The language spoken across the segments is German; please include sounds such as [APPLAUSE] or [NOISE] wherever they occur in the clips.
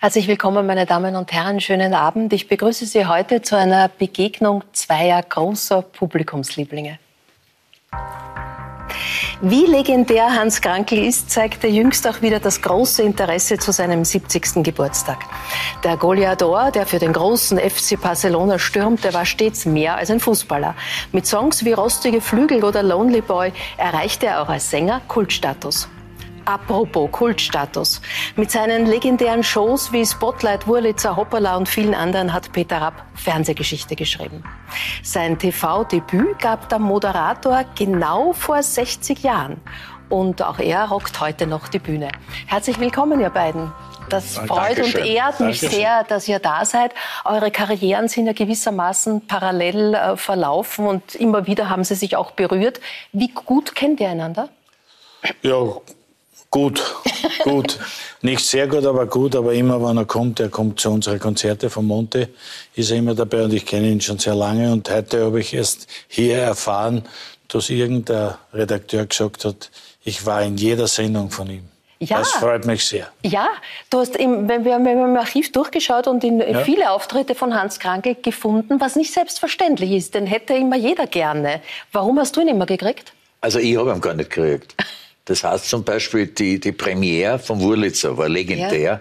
Herzlich willkommen, meine Damen und Herren. Schönen Abend. Ich begrüße Sie heute zu einer Begegnung zweier großer Publikumslieblinge. Wie legendär Hans Krankel ist, zeigte jüngst auch wieder das große Interesse zu seinem 70. Geburtstag. Der Goleador, der für den großen FC Barcelona stürmte, war stets mehr als ein Fußballer. Mit Songs wie Rostige Flügel oder Lonely Boy erreichte er auch als Sänger Kultstatus. Apropos Kultstatus. Mit seinen legendären Shows wie Spotlight, Wurlitzer, Hoppala und vielen anderen hat Peter Rapp Fernsehgeschichte geschrieben. Sein TV-Debüt gab der Moderator genau vor 60 Jahren. Und auch er rockt heute noch die Bühne. Herzlich willkommen, ihr beiden. Das freut Dankeschön. und ehrt mich Dankeschön. sehr, dass ihr da seid. Eure Karrieren sind ja gewissermaßen parallel äh, verlaufen und immer wieder haben sie sich auch berührt. Wie gut kennt ihr einander? Ja, Gut, gut. Nicht sehr gut, aber gut. Aber immer, wenn er kommt, er kommt zu unseren Konzerte von Monte, ist er immer dabei und ich kenne ihn schon sehr lange. Und heute habe ich erst hier erfahren, dass irgendein Redakteur gesagt hat, ich war in jeder Sendung von ihm. Ja. Das freut mich sehr. Ja, du hast im, wir haben im Archiv durchgeschaut und in ja. viele Auftritte von Hans Krankel gefunden, was nicht selbstverständlich ist. Den hätte immer jeder gerne. Warum hast du ihn immer gekriegt? Also ich habe ihn gar nicht gekriegt. [LAUGHS] Das heißt zum Beispiel, die, die Premiere von Wurlitzer war legendär. Ja.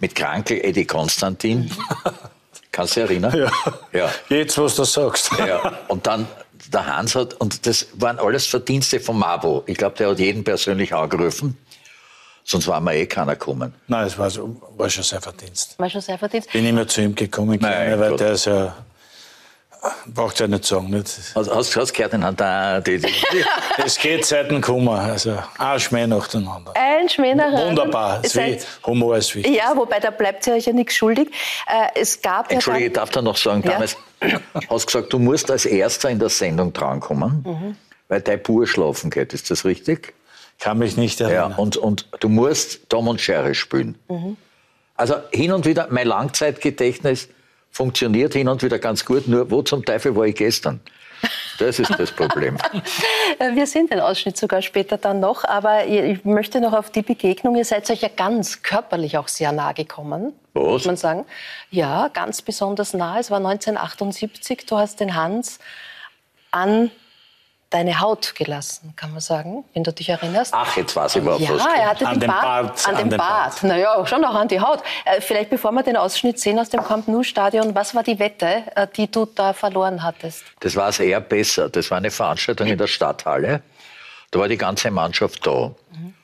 Mit Krankel Eddie Konstantin. [LAUGHS] Kannst du dich erinnern? Ja. ja. Jetzt, was du sagst. Ja. [LAUGHS] Und dann der Hans hat, und das waren alles Verdienste von Mabo. Ich glaube, der hat jeden persönlich angerufen. Sonst war mir eh keiner gekommen. Nein, es war, war schon sehr Verdienst. War schon sehr Verdienst. Bin immer zu ihm gekommen, Nein, weil Gott. der ist ja Braucht ja nicht sagen. Nicht? Also, hast du gehört, den da, die, die, [LAUGHS] Es geht seit dem Kummer. Also ein Schmäh nacheinander. Ein Schmäh nacheinander. Wunderbar. Es wie, Humor ist wichtig. Ja, wobei da bleibt ihr euch ja nichts schuldig. Äh, es gab Entschuldige, ich darf da noch sagen, damals ja. hast du gesagt, du musst als Erster in der Sendung drankommen, mhm. weil dein Bur schlafen geht. Ist das richtig? Kann mich nicht erinnern. Ja, und, und du musst Tom und Schere spielen. Mhm. Also hin und wieder, mein Langzeitgedächtnis funktioniert hin und wieder ganz gut, nur wo zum Teufel war ich gestern? Das ist das Problem. [LAUGHS] Wir sehen den Ausschnitt sogar später dann noch, aber ich möchte noch auf die Begegnung. Ihr seid euch ja ganz körperlich auch sehr nahe gekommen, Was? muss man sagen. Ja, ganz besonders nah. Es war 1978. Du hast den Hans an deine Haut gelassen, kann man sagen, wenn du dich erinnerst. Ach, jetzt weiß ich überhaupt ja, er hatte an den Bart. Bart an, den Bart. Bart. Naja, schon auch an die Haut. Äh, vielleicht bevor wir den Ausschnitt sehen aus dem Camp Nou-Stadion, was war die Wette, äh, die du da verloren hattest? Das war es eher besser. Das war eine Veranstaltung in der Stadthalle. Da war die ganze Mannschaft da. Mhm.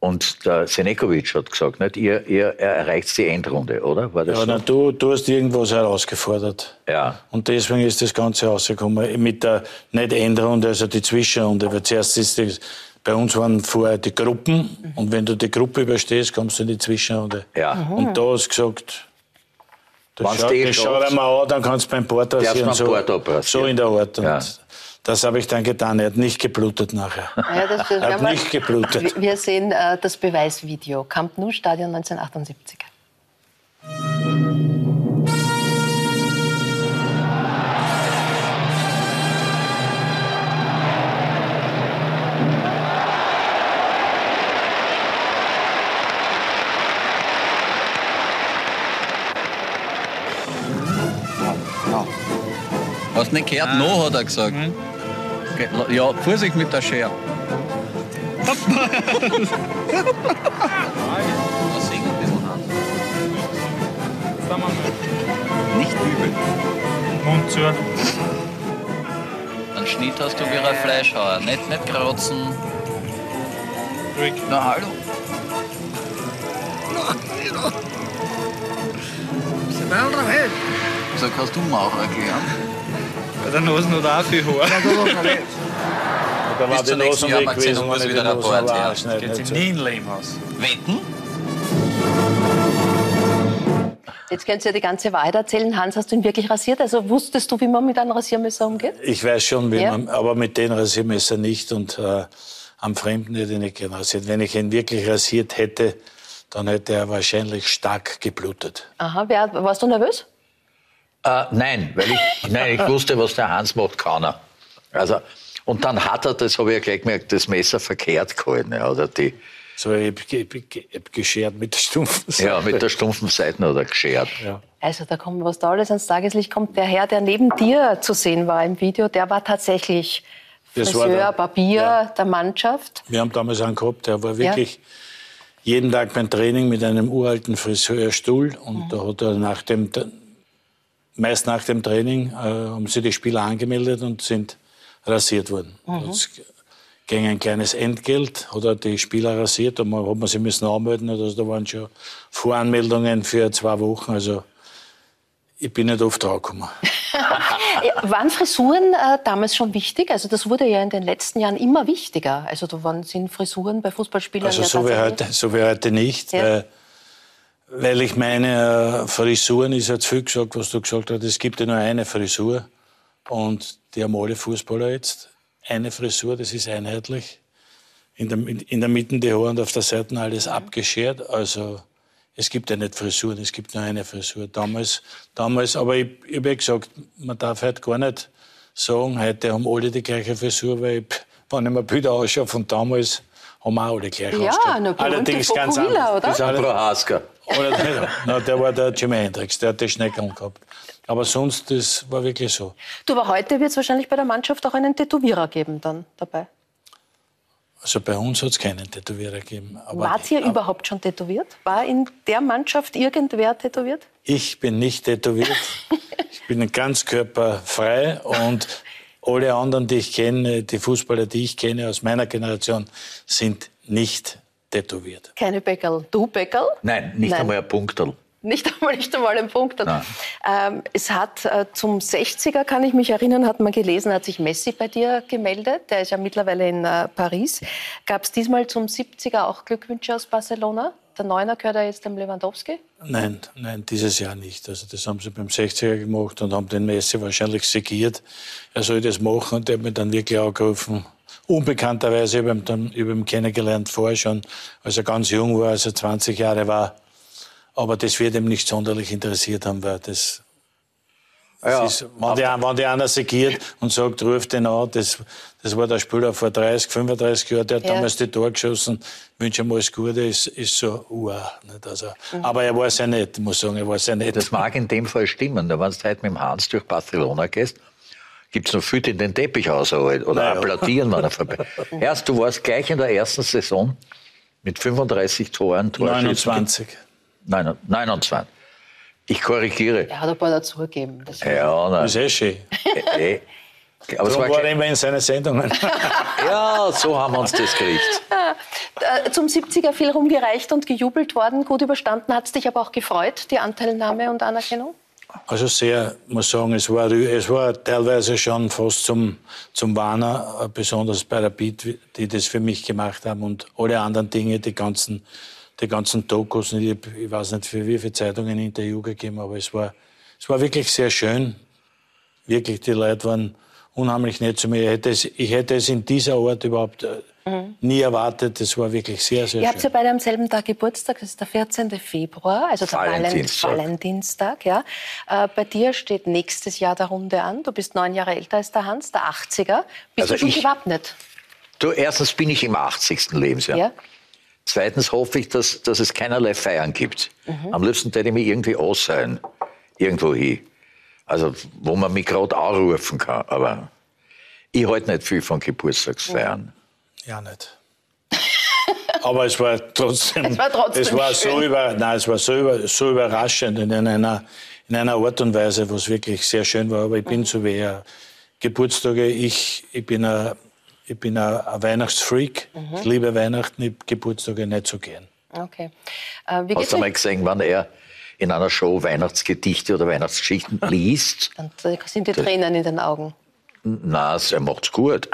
Und der Senekovic hat gesagt, nicht, ihr, ihr erreicht die Endrunde, oder? War das ja, so? na, du, du hast irgendwas herausgefordert. Ja. Und deswegen ist das Ganze rausgekommen. Mit der, nicht Endrunde, also die Zwischenrunde. Weil zuerst ist das, bei uns waren vorher die Gruppen. Mhm. Und wenn du die Gruppe überstehst, kommst du in die Zwischenrunde. Ja. Mhm. Und da hast du gesagt, das, schau, das schau dir mal an, dann kannst du beim Port rasieren. So, so in der Art. Ja. Das habe ich dann getan. Er hat nicht geblutet nachher. Ja, das, [LAUGHS] er hat nicht geblutet. Wir sehen äh, das Beweisvideo. Camp Nou, Stadion 1978. Hast nicht gehört? Ah. No, hat er gesagt. Mhm. Ja, Vorsicht mit der Schere. Nicht übel. Mund zu. Einen Schnitt hast du wie ein Fleischhauer. Nicht, nicht kratzen. Ruhig. Na, hallo. So kannst du mir auch erklären. Bei der Nase hat auch viel Haar. Da war die Nase weg gewesen, wenn wieder die Nase war. Geht sie nie in Lehmhaus. Wetten? Jetzt könnt ihr ja die ganze Wahrheit erzählen. Hans, hast du ihn wirklich rasiert? Also wusstest du, wie man mit einem Rasiermesser umgeht? Ich weiß schon, wie ja. man, aber mit dem Rasiermesser nicht und äh, am Fremden hätte ich nicht gern rasiert. Wenn ich ihn wirklich rasiert hätte, dann hätte er wahrscheinlich stark geblutet. Aha, wer, warst du nervös? Äh, nein, weil ich, nein, ich wusste, was der Hans macht, kann er. Also, und dann hat er, das habe ich ja gleich gemerkt, das Messer verkehrt gehalten. Ja, oder die, So, ich hab, geschert mit der stumpfen Seite. Ja, mit der stumpfen Seite oder geschert. Ja. Also da kommt was da alles ans Tageslicht kommt. Der Herr, der neben dir zu sehen war im Video, der war tatsächlich Das war Friseur, der- Barbier ja. der Mannschaft. Wir haben damals einen gehabt, der war wirklich jeden Tag beim Training mit einem uralten Friseurstuhl. Und da hat er nach dem, meist nach dem Training, äh, haben sie die Spieler angemeldet und sind rasiert worden. Das gegen ein kleines Entgelt hat er die Spieler rasiert und man hat man sie müssen anmelden. Also da waren schon Voranmeldungen für zwei Wochen. Also ich bin nicht oft draufgekommen. [LAUGHS] [LAUGHS] Waren Frisuren äh, damals schon wichtig? Also das wurde ja in den letzten Jahren immer wichtiger. Also da waren, sind Frisuren bei Fußballspielern Also ja so wie, heute, so wie heute nicht, Ja. weil, weil ich meine, äh, Frisuren ist jetzt viel gesagt, was du gesagt hast. Es gibt ja nur eine Frisur und die haben alle Fußballer jetzt. Eine Frisur, das ist einheitlich. In der, in der Mitte die Haare und auf der Seite alles abgeschert. Also es gibt ja nicht Frisuren, es gibt nur eine Frisur. Damals, damals aber ich, ich habe ja gesagt, man darf heute gar nicht sagen, heute haben alle die gleiche Frisur, weil ich, wenn ich mir Bilder anschaue von damals, haben wir auch alle gleich Ja, berühmte Allerdings ganz anders. oder? Das ist Prohaska. Oder, na, der war der Jimi Hendrix, der hat die Schneckeln gehabt. Aber sonst, das war wirklich so. Du, aber heute wird es wahrscheinlich bei der Mannschaft auch einen Tätowierer geben dann dabei. Also bei uns hat es keinen Tätowierer gegeben. Wart ihr überhaupt schon tätowiert? War in der Mannschaft irgendwer tätowiert? Ich bin nicht tätowiert. [LAUGHS] ich bin ganz körperfrei und alle anderen, die ich kenne, die Fußballer, die ich kenne aus meiner Generation, sind nicht tätowiert. Keine Bäckerl. Du Bäckerl? Nein, nicht Nein. einmal ein Punkterl. Nicht [LAUGHS] einmal, nicht einmal ein Punkt. Ähm, es hat äh, zum 60er, kann ich mich erinnern, hat man gelesen, hat sich Messi bei dir gemeldet. Der ist ja mittlerweile in äh, Paris. Gab es diesmal zum 70er auch Glückwünsche aus Barcelona? Der Neuner gehört ja jetzt dem Lewandowski. Nein, nein, dieses Jahr nicht. Also das haben sie beim 60er gemacht und haben den Messi wahrscheinlich segiert. Er soll das machen und der hat mich dann wirklich angerufen. Unbekannterweise, ich habe ihn, dann, ich habe ihn kennengelernt vorher schon, als er ganz jung war, als er 20 Jahre war. Aber das wird ihm nicht sonderlich interessiert haben, weil das, Ja, das ist, wenn, die, wenn die einer segiert und sagt, ruf den an, das, das war der Spieler vor 30, 35 Jahren, der hat Ja. damals die Tor geschossen, wünsche ihm alles Gute, ist, ist so, uah, nicht? Also, Aber er war sehr nett, muss sagen, er war sehr nett. Das mag in dem Fall stimmen. Wenn du heute mit dem Hans durch Barcelona gehst, gibt es noch viel, die den Teppich ausholen oder Naja. applaudieren, wenn er vorbei [LAUGHS] Erst, du warst gleich in der ersten Saison mit 35 Toren. Torschützen. 29. Nein, 29. Ich korrigiere. Er hat ein paar dazugegeben. Das Ja, nein. Das ist eh schön. Eh, eh. Aber es Darum war war er immer in seinen Sendungen. [LAUGHS] ja, so haben wir uns das gekriegt. Äh, Zum 70er viel rumgereicht und gejubelt worden, gut überstanden. Hat es dich aber auch gefreut, die Anteilnahme und Anerkennung? Also sehr, muss sagen, es war, es war teilweise schon fast zum, zum Warner, äh, besonders bei der Beat, die das für mich gemacht haben und alle anderen Dinge, die ganzen, die ganzen Dokus, ich, ich weiß nicht für wie viele Zeitungen ein Interview gegeben, aber es war, es war wirklich sehr schön. Wirklich, die Leute waren unheimlich nett zu mir. Ich hätte es, ich hätte es in dieser Art überhaupt äh, nie erwartet. Das war wirklich sehr, sehr Ihr habt ja schön. beide am selben Tag Geburtstag, das ist der 14. Februar, also der Valent- Valentinstag. Valentinstag. Ja. Äh, bei dir steht nächstes Jahr der Runde an. Du bist neun Jahre älter als der Hans, der 80er. Bist Also du schon ich- gewappnet? Du, erstens bin ich im 80. Lebensjahr. Ja. Zweitens hoffe ich, dass, dass es keinerlei Feiern gibt. Mhm. Am liebsten hätte ich mich irgendwie aussehen. Irgendwo hin. Also, wo man mich gerade anrufen kann. Aber ich halte nicht viel von Geburtstagsfeiern. Ja, nicht. [LAUGHS] Aber es war trotzdem, Es war trotzdem es war so über, nein, es war so, über, so überraschend in einer, in einer Art und Weise, was wirklich sehr schön war. Aber ich bin so wie ein Geburtstage. Ich, ich bin ein, ich bin ein, Weihnachtsfreak. Ich liebe Weihnachten. Ich Geburtstage nicht so gern. Okay. Äh, wie Hast du mal gesehen, wann er in einer Show Weihnachtsgedichte oder Weihnachtsgeschichten [LAUGHS] liest? Und da sind die Tränen in den Augen. Na, er macht's gut.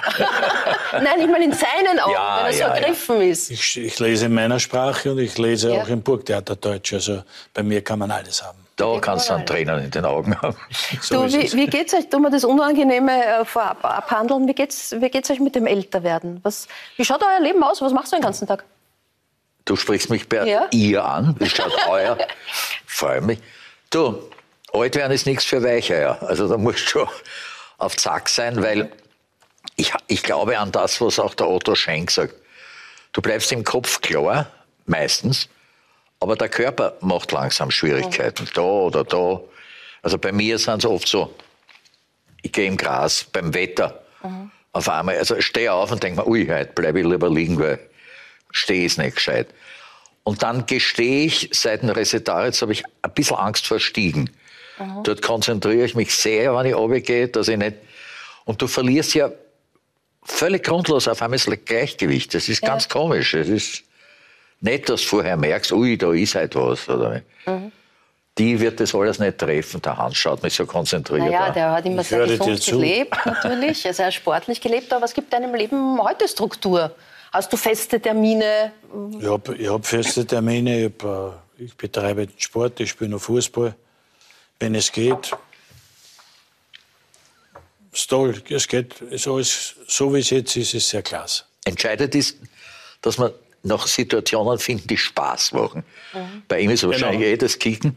[LAUGHS] Nein, ich meine in seinen Augen, Ja, wenn er so ja, ja. ergriffen ist. Ich, ich lese in meiner Sprache und ich lese Ja. auch im Burgtheater Deutsch. Also bei mir kann man alles haben. Da kannst du dann Tränen in den Augen haben. So du, wie, es. wie geht's euch? Tun wir das Unangenehme äh, vorab abhandeln? Wie geht's, wie geht's euch mit dem Älterwerden? Was, wie schaut euer Leben aus? Was machst du den ganzen Tag? Du sprichst mich bei Ja. ihr an. Wie schaut euer? [LAUGHS] Freue mich. Du, alt werden ist nichts für Weicheier. Also da musst du schon auf Zack sein, weil ich, ich glaube an das, was auch der Otto Schenk sagt. Du bleibst im Kopf klar, meistens, aber der Körper macht langsam Schwierigkeiten. Da oder da. Also bei mir sind es oft so, ich gehe im Gras beim Wetter. Auf einmal, also stehe auf und denke mir, ui, heute bleibe ich lieber liegen, weil stehe ist nicht gescheit. Und dann gestehe ich, seit dem Resetaritz habe ich ein bisschen Angst vor Stiegen. Dort konzentriere ich mich sehr, wenn ich runtergehe, dass ich nicht, und du verlierst ja völlig grundlos auf einmal das Gleichgewicht. Das ist ganz komisch. Es ist nicht, dass du vorher merkst, ui, da ist halt was. Oder? Die wird das alles nicht treffen. Der Hans schaut mich so konzentriert Naja, an. der hat immer Ich sehr gesund gelebt, natürlich, sehr sportlich gelebt. Aber was gibt deinem Leben heute Struktur? Hast du feste Termine? Ich habe hab feste Termine, ich, hab, äh, ich betreibe Sport, ich spiele noch Fußball, wenn es geht. Ist toll, es geht, ist alles, so wie es jetzt ist, ist sehr klasse. Entscheidend ist, dass man nach Situationen finden, die Spaß machen. Mhm. Bei ihm ist Genau. wahrscheinlich eh das Kicken.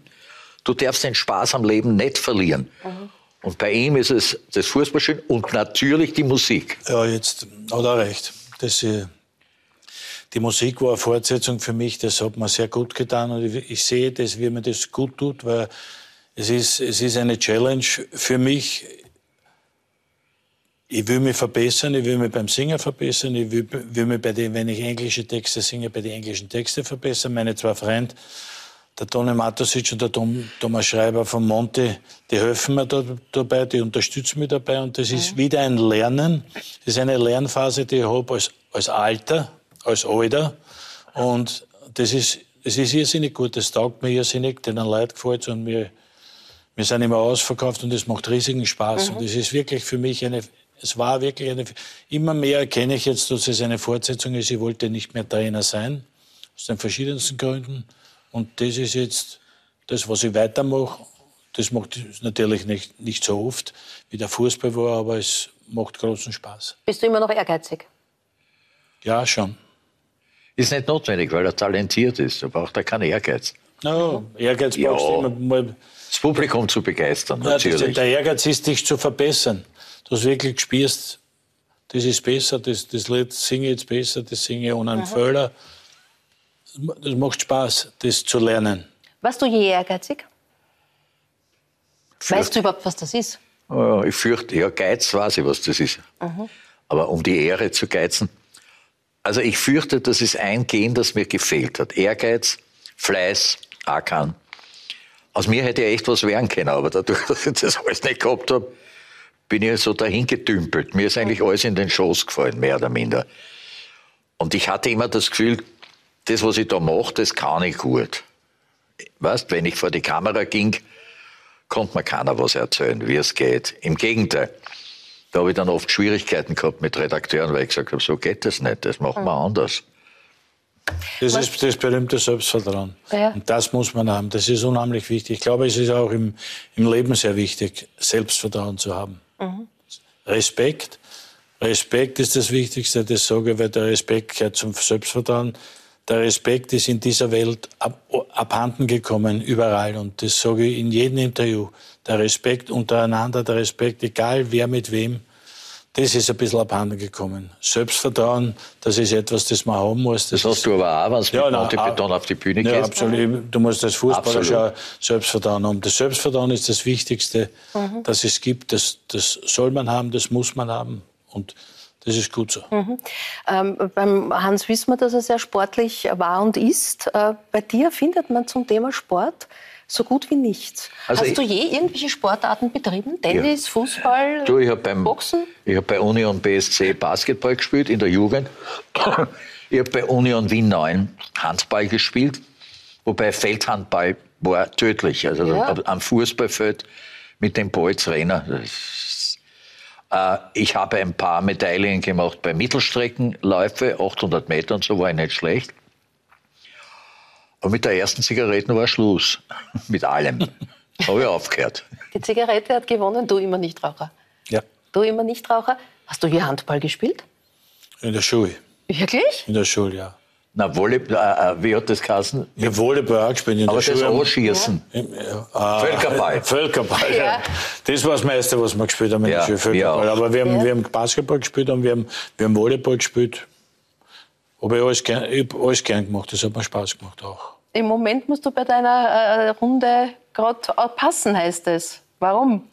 Du darfst den Spaß am Leben nicht verlieren. Mhm. Und bei ihm ist es das Fußballspielen und natürlich die Musik. Ja, jetzt hat er recht. Das, äh, die Musik war eine Fortsetzung für mich, das hat mir sehr gut getan und ich, ich sehe das, wie mir das gut tut, weil es ist, es ist eine Challenge für mich. Ich will mich verbessern, ich will mich beim Singen verbessern, ich will, will mich bei den, wenn ich englische Texte singe, bei den englischen Texten verbessern. Meine zwei Freunde, der Toni Matosic und der Tom, Thomas Schreiber von Monte, die helfen mir da, dabei, die unterstützen mich dabei. Und das ist wieder ein Lernen. Das ist eine Lernphase, die ich habe als, als Alter, als Alter. Und das ist, das ist irrsinnig gut. Das taugt mir irrsinnig, den Leuten gefällt und mir, wir sind immer ausverkauft und es macht riesigen Spaß. Und es ist wirklich für mich eine, es war wirklich eine, immer mehr erkenne ich jetzt, dass es eine Fortsetzung ist. Ich wollte nicht mehr Trainer sein, aus den verschiedensten Gründen. Und das ist jetzt das, was ich weitermache. Das macht natürlich nicht, nicht so oft, wie der Fußball war, aber es macht großen Spaß. Bist du immer noch ehrgeizig? Ja, schon. Ist nicht notwendig, weil er talentiert ist. Da braucht er keinen Ehrgeiz. No, Ehrgeiz Ja. brauchst du immer mal. Das Publikum zu begeistern, Ja, das, natürlich. der Ehrgeiz ist, dich zu verbessern. Du hast wirklich spürst, das ist besser, das, das Lied singe ich jetzt besser, das singe ich ohne einen Fehler. Das macht Spaß, das zu lernen. Warst du je ehrgeizig? Weißt du überhaupt, was das ist? Oh, ich fürchte, ja, Geiz weiß ich, was das ist. Aber um die Ehre zu geizen. Also ich fürchte, das ist ein Gen, das mir gefehlt hat. Ehrgeiz, Fleiß, Ackern. Aus mir hätte echt was werden können, aber dadurch, [LAUGHS] dass ich das alles nicht gehabt habe, bin ich so dahin gedümpelt. Mir ist eigentlich alles in den Schoß gefallen, mehr oder minder. Und ich hatte immer das Gefühl, das, was ich da mache, das kann ich gut. Weißt, wenn ich vor die Kamera ging, konnte mir keiner was erzählen, wie es geht. Im Gegenteil. Da habe ich dann oft Schwierigkeiten gehabt mit Redakteuren, weil ich gesagt habe, so geht das nicht, das machen wir anders. Das ist das berühmte Selbstvertrauen. Ja. Und das muss man haben. Das ist unheimlich wichtig. Ich glaube, es ist auch im, im Leben sehr wichtig, Selbstvertrauen zu haben. Respekt. Respekt ist das Wichtigste, das sage ich, weil der Respekt gehört zum Selbstvertrauen. Der Respekt ist in dieser Welt ab, abhanden gekommen, überall. Und das sage ich in jedem Interview. Der Respekt untereinander, der Respekt, egal wer mit wem, das ist ein bisschen abhanden gekommen. Selbstvertrauen, das ist etwas, das man haben muss. Das hast du aber auch, wenn du Ja, mit nein, Python auf die Bühne ja, gehst. absolut. Du musst als Fußballer schon Selbstvertrauen haben. Das Selbstvertrauen ist das Wichtigste, Mhm. das es gibt. Das, das soll man haben, das muss man haben. Und das ist gut so. Ähm, beim Hans wissen wir, dass er sehr sportlich war und ist. Äh, bei dir findet man zum Thema Sport so gut wie nichts. Also Hast du je irgendwelche Sportarten betrieben? Tennis, Fußball, Du, ich beim Boxen? Ich habe bei Union BSC Basketball gespielt in der Jugend. Ich habe bei Union Wien 9 Handball gespielt, wobei Feldhandball war tödlich. Also Ja. am Fußballfeld mit dem ist- Äh, ich habe ein paar Medaillen gemacht bei Mittelstreckenläufe, 800 Meter und so war ich nicht schlecht. Aber mit der ersten Zigarette war Schluss. [LAUGHS] mit allem. [LAUGHS] habe ich aufgehört. Die Zigarette hat gewonnen, du immer Nichtraucher. Ja, Du immer Nichtraucher. Hast du je Handball gespielt? in der Schule. Wirklich? In der Schule, ja. Na, Volleyball, äh, wie hat das geheißen? Habe Volleyball auch gespielt in Aber der das Schule. Anschießen. Ah, Völkerball. [LAUGHS] Völkerball, ja. Ja. Das war das meiste, was wir gespielt haben in der Ja, Schule. Völkerball. Aber wir haben, Ja. wir haben Basketball gespielt und wir haben, wir haben Volleyball gespielt. Habe ich alles gern, ich hab alles gern gemacht. Das hat mir Spaß gemacht auch. Im Moment musst du bei deiner äh, Runde gerade passen, heißt es. Warum?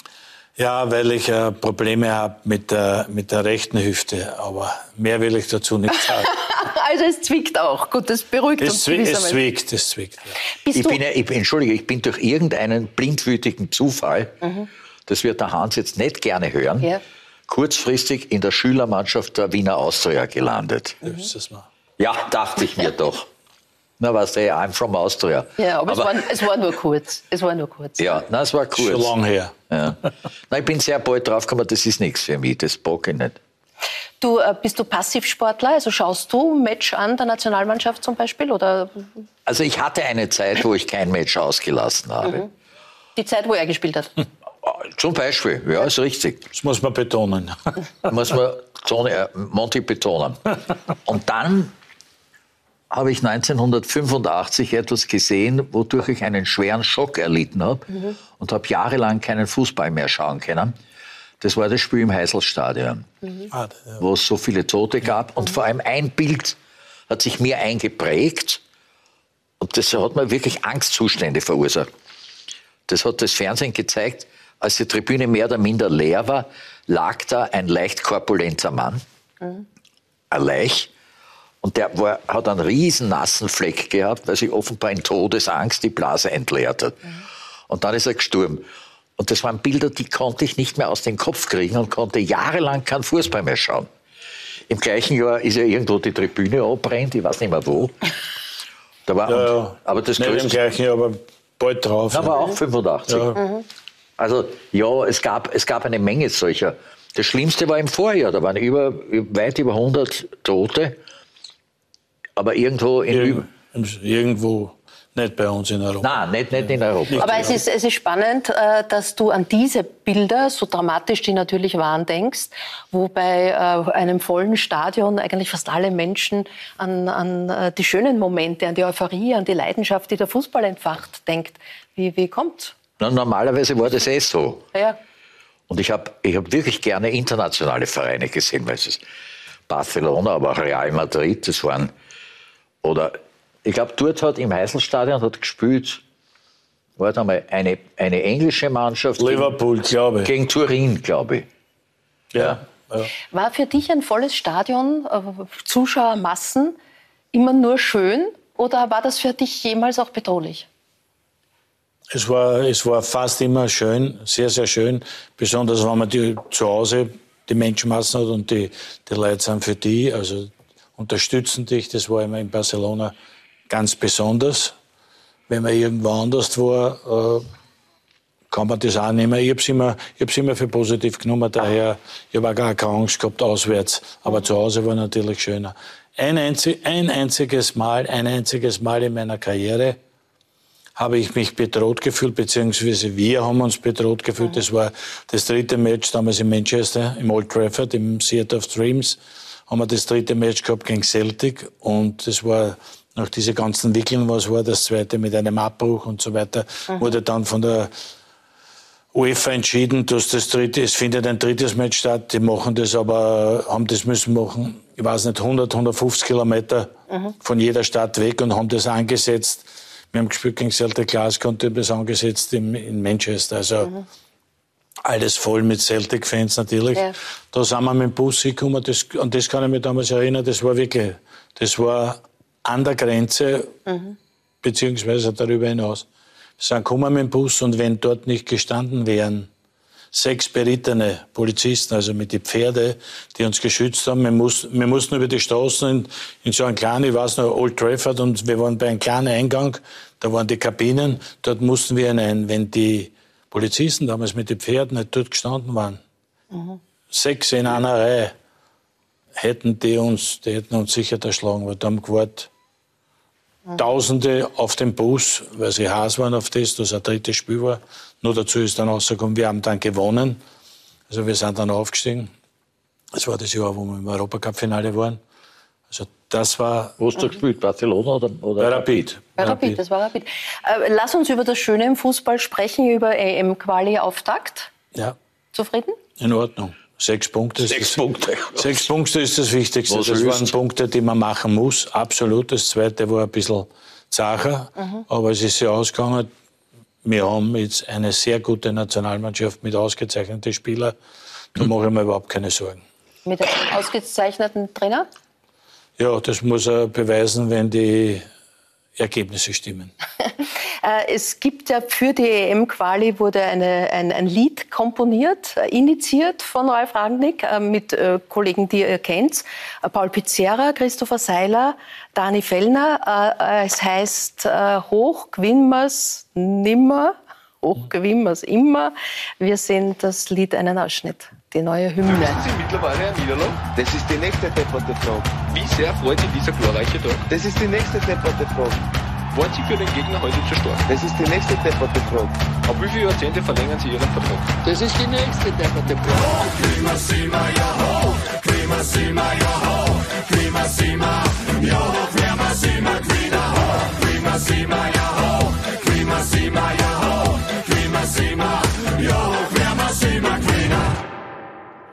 Ja, weil ich äh, Probleme habe mit der, mit der rechten Hüfte. Aber mehr will ich dazu nicht sagen. [LAUGHS] Also es zwickt auch. Gut, das beruhigt es, uns zwi es zwickt, es zwickt. Ja. Ich bin, ja, ich, entschuldige, ich bin durch irgendeinen blindwütigen Zufall, das wird der Hans jetzt nicht gerne hören, Ja. kurzfristig in der Schülermannschaft der Wiener Austria gelandet. Das ist das mal. Ja, dachte ich mir [LAUGHS] doch. Na, weißt du, I'm from Austria. ja, aber, es, war, es war nur kurz. Es war nur kurz. ja, na, es war Schon kurz. lang her. Ja. Na, ich bin sehr bald draufgekommen, das ist nichts für mich, das bock ich nicht. Du, äh, bist du Passivsportler? Also schaust du ein Match an der Nationalmannschaft zum Beispiel? Oder Also ich hatte eine Zeit, wo ich kein Match ausgelassen habe. die Zeit, wo er gespielt hat? Zum Beispiel, ja, ist richtig. Das muss man betonen. muss man Tony, äh, Monty betonen. [LAUGHS] Und dann habe ich 1985 etwas gesehen, wodurch ich einen schweren Schock erlitten habe und habe jahrelang keinen Fußball mehr schauen können. Das war das Spiel im Heiselstadion, Ah, ja. wo es so viele Tote gab. Und vor allem ein Bild hat sich mir eingeprägt und das hat mir wirklich Angstzustände verursacht. Das hat das Fernsehen gezeigt, als die Tribüne mehr oder minder leer war, lag da ein leicht korpulenter Mann, ein Leich, und der war, hat einen riesen nassen Fleck gehabt, weil sich offenbar in Todesangst die Blase entleert hat. Und dann ist er gestorben. Und das waren Bilder, die konnte ich nicht mehr aus dem Kopf kriegen und konnte jahrelang keinen Fußball mehr schauen. Im gleichen Jahr ist ja irgendwo die Tribüne abbrennt, ich weiß nicht mehr wo. Da war, Ja, und, ja. aber das Nicht im größte, gleichen, aber bald drauf. da war auch 85. Ja. Also ja, es gab, es gab eine Menge solcher. Das Schlimmste war im Vorjahr, da waren über, weit über 100 Tote. Aber irgendwo in... Irg irgendwo, nicht bei uns in Europa. Nein, nicht, nicht in Europa. Aber es ist, es ist spannend, äh, dass du an diese Bilder, so dramatisch die natürlich waren, denkst, wo bei äh, einem vollen Stadion eigentlich fast alle Menschen an, an äh, die schönen Momente, an die Euphorie, an die Leidenschaft, die der Fußball entfacht, denkt. Wie, wie kommt's? Na, normalerweise war das eh so. Ja. Und ich habe ich hab wirklich gerne internationale Vereine gesehen, weil es ist Barcelona, aber auch Real Madrid, das waren, oder ich glaube, dort hat im Heiselstadion hat gespielt, warte mal, eine, eine englische Mannschaft Liverpool, glaube ich. gegen, gegen Turin, glaube ich. Ja. Ja. War für dich ein volles Stadion, äh, Zuschauermassen, immer nur schön oder war das für dich jemals auch bedrohlich? Es war, es war fast immer schön, sehr, sehr schön. Besonders wenn man die, zu Hause die Menschenmassen hat und die, die Leute sind für die, also unterstützen dich. Das war immer in Barcelona ganz besonders. Wenn man irgendwo anders war, äh, kann man das auch nehmen. Ich habe es immer, ich hab's immer für positiv genommen. Daher, ich habe auch gar keine Angst gehabt auswärts. Aber zu Hause war natürlich schöner. Ein, einzig, ein einziges Mal, ein einziges Mal in meiner Karriere habe ich mich bedroht gefühlt, beziehungsweise wir haben uns bedroht gefühlt. Das war das dritte Match damals in Manchester, im Old Trafford, im Theatre of Dreams. Haben wir das dritte Match gehabt gegen Celtic und das war nach diese ganzen Wickeln, was war das zweite mit einem Abbruch und so weiter, wurde dann von der UEFA entschieden, dass das dritte, es findet ein drittes Match statt. Die machen das aber, haben das müssen machen, ich weiß nicht, 100, 150 Kilometer von jeder Stadt weg und haben das angesetzt. Wir haben gespielt gegen Celtic Glasgow und haben das angesetzt in, in Manchester. Also alles voll mit Celtic-Fans natürlich. Ja. Da sind wir mit dem Bus hingekommen. Das, an das kann ich mich damals erinnern. Das war wirklich, das war an der Grenze, beziehungsweise darüber hinaus. Wir sind gekommen mit dem Bus und wenn dort nicht gestanden wären, sechs berittene Polizisten, also mit den Pferde, die uns geschützt haben. Wir, muss, wir mussten über die Straßen in, in so einen kleinen, ich weiß noch, Old Trafford und wir waren bei einem kleinen Eingang, da waren die Kabinen, dort mussten wir hinein. Wenn die Polizisten damals mit den Pferden nicht dort gestanden waren, sechs in einer Reihe, hätten die uns, die hätten uns sicher erschlagen, weil da haben gewartet. Tausende auf dem Bus, weil sie heiß waren auf das, dass ein drittes Spiel war. Nur dazu ist dann rausgekommen, wir haben dann gewonnen. Also wir sind dann aufgestiegen. Das war das Jahr, wo wir im Europacup-Finale waren. Also das war Wo hast du gespielt? Barcelona oder? bei oder? Rapid. Bei Rapid, das war Rapid. Äh, lass uns über das Schöne im Fußball sprechen, über EM-Quali-Auftakt. Ja, Zufrieden? in Ordnung. Sechs Punkte. Sechs Punkte. Sechs Punkte ist das Wichtigste. Was das willst waren? Punkte, die man machen muss. Absolut. Das zweite war ein bisschen zacher. Aber es ist ja ausgegangen. Wir haben jetzt eine sehr gute Nationalmannschaft mit ausgezeichneten Spielern. Da mache ich mir überhaupt keine Sorgen. Mit einem ausgezeichneten Trainer? Ja, das muss er beweisen, wenn die Ergebnisse stimmen. [LAUGHS] Äh, Es gibt ja für die EM-Quali wurde eine, ein, ein Lied komponiert, äh, initiiert von Ralf Rangnick äh, mit Kollegen, die ihr kennt. Paul Pizzerra, Christopher Seiler, Dani Fellner. Es heißt Hoch gewinnen nimmer, hoch gewinnen immer. Wir sehen das Lied einen Ausschnitt, die neue Hymne. Sie mittlerweile eine Niederlage? Das ist die nächste depperte Frage. Wie sehr freut Sie dieser glorreiche Tag? Das ist die nächste depperte Frage. Waren Sie für den Gegner heute zu stark? Das ist die nächste depperte Frage. Auf wie viele Jahrzehnte verlängern Sie Ihren Vertrag? Das ist die nächste depperte Frage.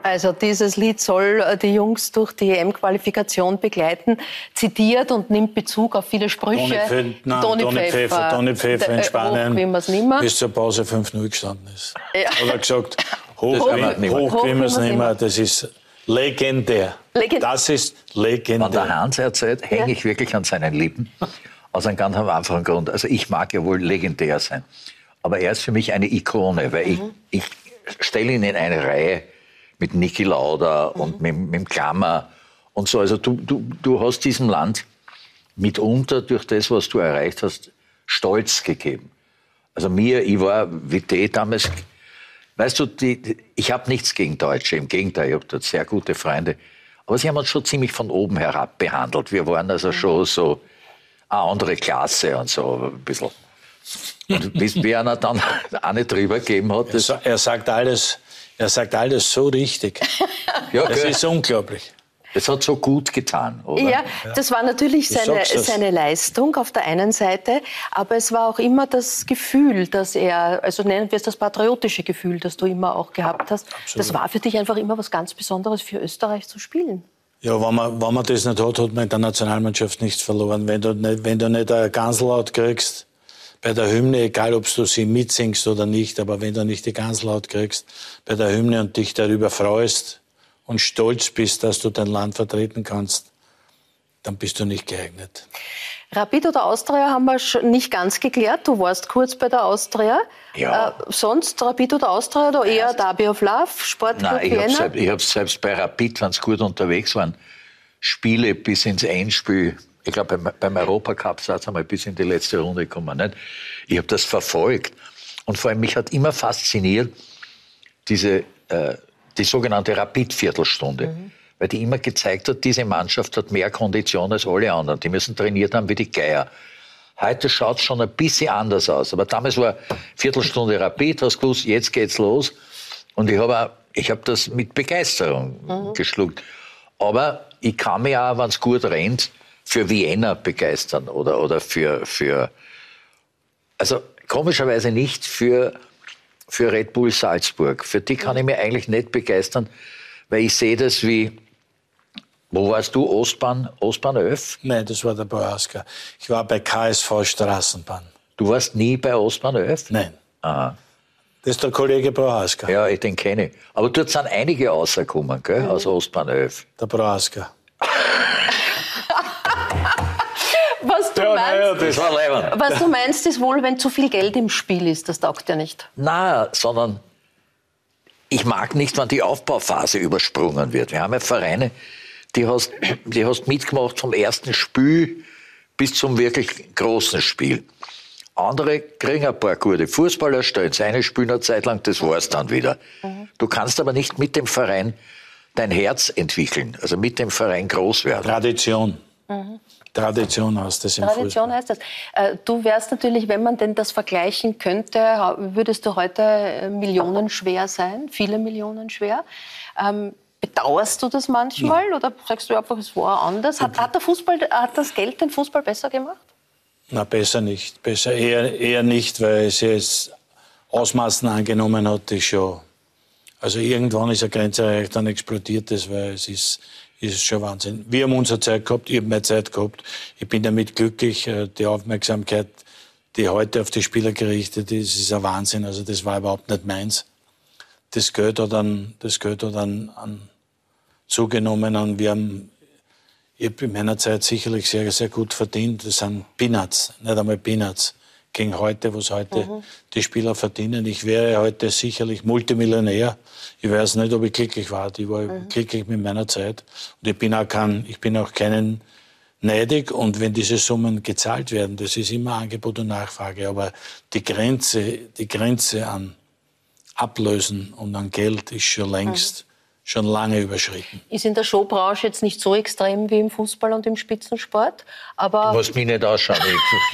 Also dieses Lied soll äh, die Jungs durch die EM-Qualifikation begleiten, zitiert und nimmt Bezug auf viele Sprüche. Toni, nein, Toni, Pfeffer, Toni Pfeffer in der, äh, Spanien hoch bis zur Pause 5-0 gestanden ist. Ja. Hat er gesagt, hoch, Das kann man nicht mehr. hoch, Hoch gewinnen wir es nicht mehr. Das ist legendär. Legend- Das ist Wenn der legendär. Hans erzählt, hänge ich wirklich an seinen Lippen. Aus einem ganz einfachen Grund. Also ich mag ja wohl legendär sein. Aber er ist für mich eine Ikone, weil Mhm. ich, ich stelle ihn in eine Reihe mit Niki Lauda Mhm. und mit, mit Klammer und so. Also du, du, du hast diesem Land mitunter durch das, was du erreicht hast, Stolz gegeben. Also mir, ich war wie die damals, weißt du, die, ich habe nichts gegen Deutsche, im Gegenteil, ich habe dort sehr gute Freunde. Aber sie haben uns schon ziemlich von oben herab behandelt. Wir waren also schon so eine andere Klasse und so ein bisschen. Und bis [LAUGHS] mir einer dann [LAUGHS] eine drüber gegeben hat, das, Er sagt alles, er sagt alles so richtig. [LAUGHS] ja, Das ist unglaublich. das hat so gut getan, oder? Ja, das war natürlich Ich seine, seine Leistung auf der einen Seite, aber es war auch immer das Gefühl, dass er, also nennen wir es das patriotische Gefühl, das du immer auch gehabt hast. Das war für dich einfach immer was ganz Besonderes für Österreich zu spielen. Ja, wenn man, wenn man das nicht hat, hat man in der Nationalmannschaft nichts verloren. Wenn du nicht, wenn du nicht eine Ganslaut kriegst, bei der Hymne, egal ob du sie mitsingst oder nicht, aber wenn du nicht die Ganslaut kriegst bei der Hymne und dich darüber freust und stolz bist, dass du dein Land vertreten kannst, dann bist du nicht geeignet. Rapid oder Austria haben wir schon nicht ganz geklärt. Du warst kurz bei der Austria. Ja. Äh, sonst Rapid oder Austria oder eher Derby of Love, Sportclub Nein, ich habe selbst, hab selbst bei Rapid, wenn sie gut unterwegs waren, Spiele bis ins Endspiel, ich glaube beim, beim Europacup sind sie einmal bis in die letzte Runde gekommen. Nicht? Ich habe das verfolgt. Und vor allem mich hat immer fasziniert diese, äh, die sogenannte Rapid-Viertelstunde. Weil die immer gezeigt hat, diese Mannschaft hat mehr Kondition als alle anderen. Die müssen trainiert haben wie die Geier. Heute schaut es schon ein bisschen anders aus. Aber damals war Viertelstunde Rapid, hast gewusst, jetzt geht's los. Und ich habe ich hab das mit Begeisterung geschluckt. Aber ich kann mich auch, wenn es gut rennt, für Vienna begeistern oder, oder für, für, also komischerweise nicht für, für Red Bull Salzburg. Für die kann ich mich eigentlich nicht begeistern, weil ich sehe das wie, wo warst du, Ostbahn, Ostbahn 11? Nein, das war der Boaska. Ich war bei KSV Straßenbahn. Du warst nie bei Ostbahn 11? Nein. Aha. Das ist der Kollege Prohaska. Ja, ich den kenne ich. Aber dort sind einige rausgekommen, gell, aus Ostbahn 11. Der Prohaska. [LAUGHS] naja, Das war leibend. was du meinst, ist wohl, wenn zu viel Geld im Spiel ist, das taugt ja nicht. Na, sondern ich mag nicht, wenn die Aufbauphase übersprungen wird. Wir haben ja Vereine, die hast, die hast mitgemacht vom ersten Spiel bis zum wirklich großen Spiel. Andere kriegen ein paar gute Fußballer, stellen seine Spiele eine Zeit lang, das war's dann wieder. Du kannst aber nicht mit dem Verein dein Herz entwickeln, also mit dem Verein groß werden. Tradition. Tradition heißt das im Tradition Fußball. heißt das. Äh, Du wärst natürlich, wenn man denn das vergleichen könnte, würdest du heute äh, millionenschwer sein, viele Millionen schwer. Ähm, bedauerst du das manchmal oder sagst du einfach, es war anders? Hat, hat, der Fußball, hat das Geld den Fußball besser gemacht? Na, besser nicht. Besser eher, eher nicht, weil es jetzt Ausmaßen angenommen hat, die schon Also irgendwann ist eine Grenze erreicht, dann explodiert das, weil es ist, ist schon Wahnsinn. Wir haben unsere Zeit gehabt, ich habe meine Zeit gehabt. Ich bin damit glücklich. Äh, Die Aufmerksamkeit, die heute auf die Spieler gerichtet ist, ist ein Wahnsinn. Also das war überhaupt nicht meins. Das Geld hat dann, das Geld hat dann an zugenommen und wir haben, ich habe in meiner Zeit sicherlich sehr, sehr gut verdient. Das sind Peanuts, nicht einmal Peanuts gegen heute, was heute die Spieler verdienen. Ich wäre heute sicherlich Multimillionär. Ich weiß nicht, ob ich glücklich war. Ich war glücklich mit meiner Zeit. Und ich bin auch kein, ich bin auch keinen neidig. Und wenn diese Summen gezahlt werden, das ist immer Angebot und Nachfrage. Aber die Grenze, die Grenze an Ablösen und an Geld ist schon längst, schon lange überschritten. Ist in der Showbranche jetzt nicht so extrem wie im Fußball und im Spitzensport, aber Was mich nicht ausschaut.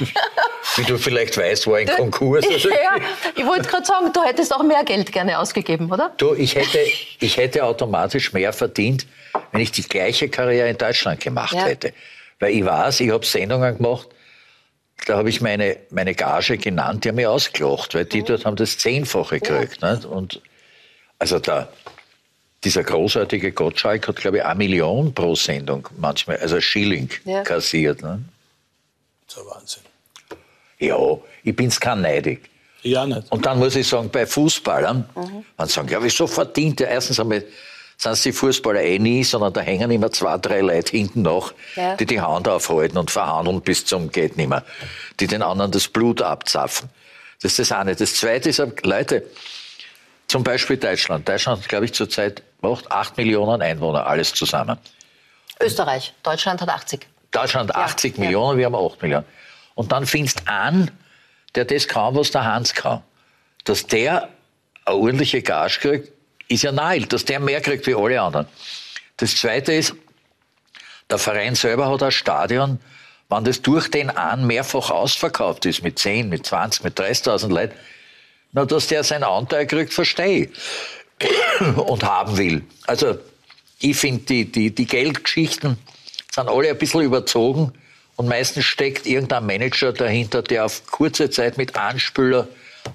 Ich- [LAUGHS] Wie du vielleicht weißt, war ein Konkurs. [LAUGHS] Also, ja, ich wollte gerade sagen, du hättest auch mehr Geld gerne ausgegeben, oder? Du, ich hätte, ich hätte automatisch mehr verdient, wenn ich die gleiche Karriere in Deutschland gemacht Ja. hätte. Weil ich weiß, ich habe Sendungen gemacht, da habe ich meine, meine Gage genannt, die haben mich ausgelacht, weil Mhm. die dort haben das Zehnfache gekriegt. Nicht? Und also da, dieser großartige Gottschalk hat, glaube ich, eine Million pro Sendung manchmal, also Schilling Ja. kassiert. Ne? So Wahnsinn. Ja, ich bin's kein neidig. Ja, nicht. Und dann muss ich sagen, bei Fußballern, man sagen, ja, wieso verdient er? Erstens einmal sind es die Fußballer eh nie, sondern da hängen immer zwei, drei Leute hinten nach, Ja. die die Hand aufhalten und verhandeln bis zum geht nimmer, die den anderen das Blut abzapfen. Das ist das eine. Das zweite ist, Leute, zum Beispiel Deutschland. Deutschland hat, glaube ich, zurzeit macht acht Millionen Einwohner, alles zusammen. Österreich. Deutschland hat 80. Deutschland 80 ja. Millionen, wir haben 8 Millionen. Und dann findest an, der das kann, was der Hans kann. Dass der eine ordentliche Gage kriegt, ist ja nahe, dass der mehr kriegt wie alle anderen. Das Zweite ist, der Verein selber hat ein Stadion, wenn das durch den an mehrfach ausverkauft ist, mit 10, mit 20, mit 30.000 Leuten, na, dass der seinen Anteil kriegt, verstehe ich. [COUGHS] Und haben will. Also, ich finde, die, die, die Geldgeschichten sind alle ein bisschen überzogen und meistens steckt irgendein Manager dahinter, der auf kurze Zeit mit Anspüler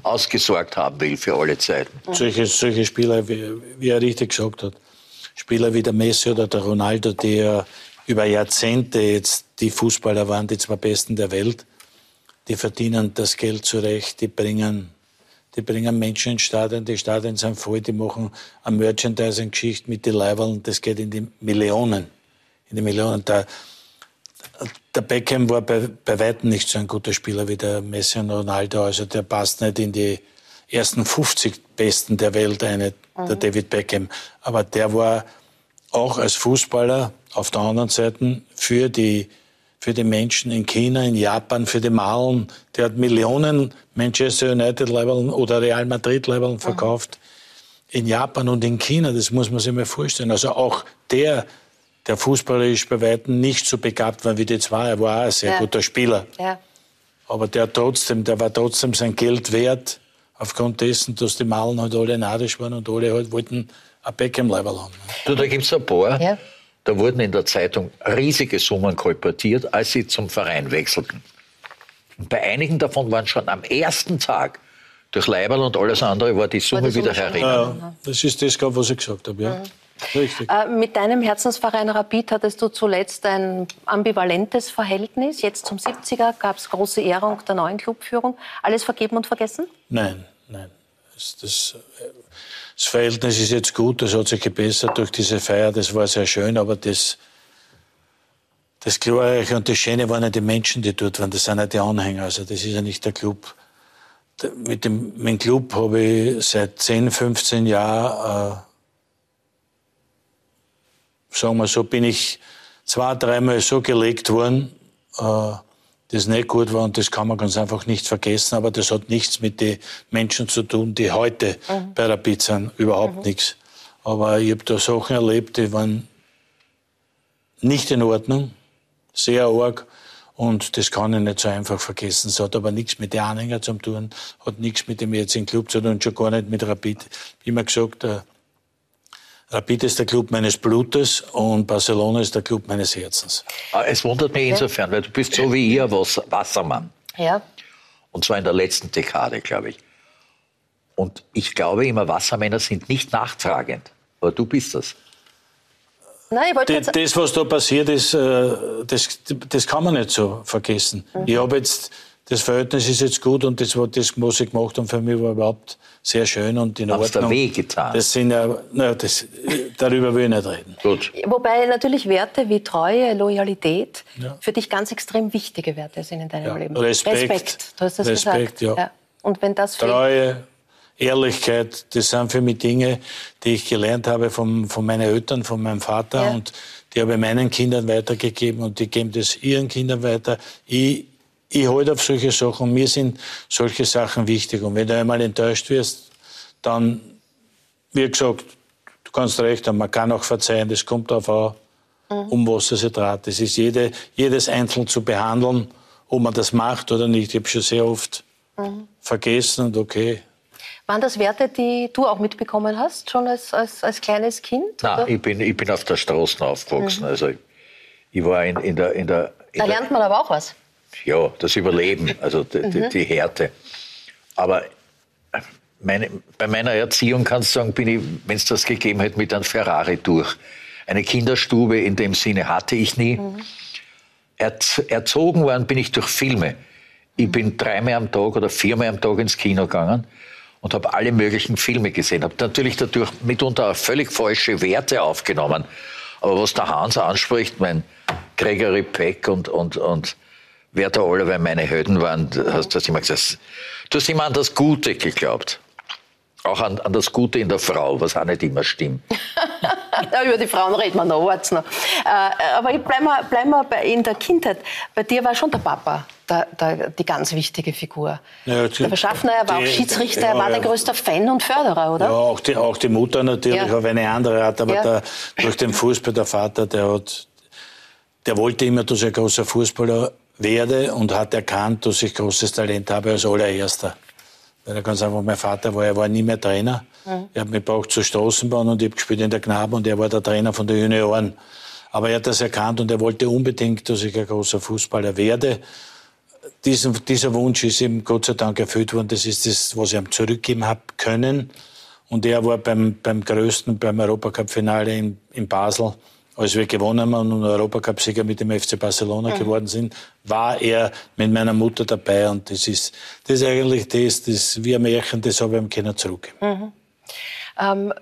ausgesorgt haben will für alle Zeiten. Solche, solche Spieler, wie, wie er richtig gesagt hat, Spieler wie der Messi oder der Ronaldo, die ja über Jahrzehnte jetzt die Fußballer waren, die zwei Besten der Welt, die verdienen das Geld zurecht, die bringen, die bringen Menschen ins Stadion, die Stadien sind voll, die machen eine Merchandising-Geschichte mit den Leibern, das geht in die Millionen. In die Millionen. Der, der Beckham war bei, bei weitem nicht so ein guter Spieler wie der Messi und Ronaldo. Also der passt nicht in die ersten 50 Besten der Welt eine, der David Beckham. Aber der war auch als Fußballer auf der anderen Seite für die, für die Menschen in China, in Japan, für die Malen. Der hat Millionen Manchester United Leveln oder Real Madrid Leveln verkauft. In Japan und in China, das muss man sich mal vorstellen. Also auch der, der fußballerisch bei Weitem nicht so begabt war wie die zwei. Er war auch ein sehr Ja. guter Spieler. Ja. Aber der trotzdem, der war trotzdem sein Geld wert, aufgrund dessen, dass die Malen halt alle nadisch waren und alle halt wollten ein Beckham-Leiberl haben. Du, da gibt's ein paar, Ja. Da wurden in der Zeitung riesige Summen kolportiert, als sie zum Verein wechselten. Und bei einigen davon waren schon am ersten Tag durch Leiberl und alles andere war die Summe die Summe wieder schon herin. Ja, das ist das, was ich gesagt habe. Ja. Richtig. Äh, mit deinem Herzensverein Rapid hattest du zuletzt ein ambivalentes Verhältnis. Jetzt zum 70er gab es große Ehrung der neuen Clubführung. Alles vergeben und vergessen? Nein, nein. Das, das, das Verhältnis ist jetzt gut, das hat sich gebessert durch diese Feier, das war sehr schön, aber das, das Glorreiche und das Schöne waren ja die Menschen, die dort waren, das sind ja die Anhänger, also das ist ja nicht der Club. Mit dem, mit dem Club habe ich seit 10, 15 Jahren, äh, sagen wir so, bin ich zwei, dreimal so gelegt worden, äh, das nicht gut war und das kann man ganz einfach nicht vergessen, aber das hat nichts mit den Menschen zu tun, die heute bei Rapid sind, überhaupt nichts. Aber ich habe da Sachen erlebt, die waren nicht in Ordnung, sehr arg und das kann ich nicht so einfach vergessen. Es hat aber nichts mit den Anhängern zu tun, hat nichts mit dem jetzigen Club zu tun und schon gar nicht mit Rapid. Wie immer gesagt, der Rapid ist der Club meines Blutes und Barcelona ist der Club meines Herzens. Aber Es wundert mich insofern, weil du bist so wie ich ein Wasser- Wassermann. Ja. Und zwar in der letzten Dekade, glaube ich. Und ich glaube immer, Wassermänner sind nicht nachtragend. Aber du bist das. Nein, ich wollte Das, das, was da passiert ist, äh, das, das kann man nicht so vergessen. Mhm. Ich habe jetzt, das Verhältnis ist jetzt gut und das, das was ich gemacht habe, für mich war überhaupt sehr schön und in Hat's dir Ordnung. wehgetan? Das sind ja, na, das, darüber will ich nicht reden. Gut. wobei natürlich Werte wie Treue, Loyalität für dich ganz extrem wichtige Werte sind in deinem Ja, Leben. Respekt. Respekt, du hast das Respekt, gesagt. ja. Und wenn das Treue, Ehrlichkeit, das sind für mich Dinge, die ich gelernt habe von, von meinen Eltern, von meinem Vater Ja. und die habe ich meinen Kindern weitergegeben und die geben das ihren Kindern weiter. Ich, ich halte auf solche Sachen und mir sind solche Sachen wichtig. Und wenn du einmal enttäuscht wirst, dann, wie gesagt, du kannst recht haben, man kann auch verzeihen, das kommt darauf an, um was es sich dreht. Es ist jede, jedes einzeln zu behandeln, ob man das macht oder nicht. Ich habe schon sehr oft vergessen und okay, waren das Werte, die du auch mitbekommen hast, schon als, als, als kleines Kind? Nein, oder? ich bin, ich bin auf der Straße aufgewachsen. Also ich, war in, in der, in der, in da der lernt man aber auch was. Ja, das Überleben, also die, die, die Härte. Aber meine, bei meiner Erziehung kannst du sagen, bin ich, wenn es das gegeben hätte, mit einem Ferrari durch. Eine Kinderstube in dem Sinne hatte ich nie. Erz, erzogen worden bin ich durch Filme. Ich bin dreimal am Tag oder viermal am Tag ins Kino gegangen und habe alle möglichen Filme gesehen. Habe natürlich dadurch mitunter auch völlig falsche Werte aufgenommen. Aber was der Hans anspricht, mein Gregory Peck und, und, und wer da alle weil meine Helden waren, hast du immer gesagt, du hast immer an das Gute geglaubt. Auch an, an das Gute in der Frau, was auch nicht immer stimmt. [LAUGHS] Über die Frauen reden wir noch, wart's noch. Äh, aber bleiben wir, bleiben wir bei, in der Kindheit. Bei dir war schon der Papa der, der, die ganz wichtige Figur. Ja, der Verschaffner, er war auch die- Schiedsrichter, ja, er war ja. dein größter Fan und Förderer, oder? Ja, auch die, auch die Mutter natürlich Ja. auf eine andere Art, aber Ja. der, durch den Fußball, der Vater, der hat, der wollte immer, dass ich ein großer Fußballer werde und hat erkannt, dass ich großes Talent habe als allererster. Weil er ganz einfach, mein Vater war, er war nie mehr Trainer. Er hat mich gebraucht zur Straßenbahn und ich habe gespielt in der Knaben und er war der Trainer von der Junioren. Aber er hat das erkannt und er wollte unbedingt, dass ich ein großer Fußballer werde. Diesen, dieser Wunsch ist ihm Gott sei Dank erfüllt worden. Das ist das, was ich ihm zurückgeben habe können. Und er war beim, beim größten, beim Europacup-Finale in, in Basel, als wir gewonnen haben und Europacup-Sieger mit dem FC Barcelona geworden sind, war er mit meiner Mutter dabei. Und das ist, das ist eigentlich das, das wie ein Märchen, das habe ich ihm können zurückgeben. Ähm,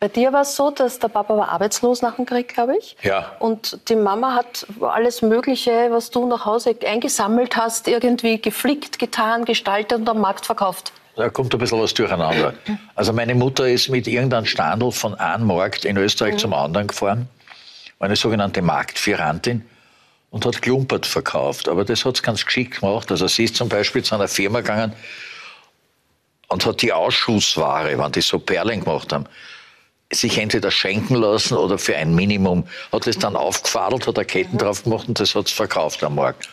bei dir war es so, dass der Papa war arbeitslos nach dem Krieg, glaube ich. Ja. Und die Mama hat alles Mögliche, was du nach Hause eingesammelt hast, irgendwie geflickt, getan, gestaltet und am Markt verkauft. Da kommt ein bisschen was durcheinander. [CLEARS THROAT] Also meine Mutter ist mit irgendeinem Standel von einem Markt in Österreich zum anderen gefahren, war eine sogenannte Marktfierantin und hat Klumpert verkauft. Aber das hat sie ganz geschickt gemacht. Also sie ist zum Beispiel zu einer Firma gegangen und hat die Ausschussware, wenn die so Perlen gemacht haben, sich entweder schenken lassen oder für ein Minimum. Hat das dann aufgefadelt, hat eine Ketten drauf gemacht und das hat sie verkauft am Markt.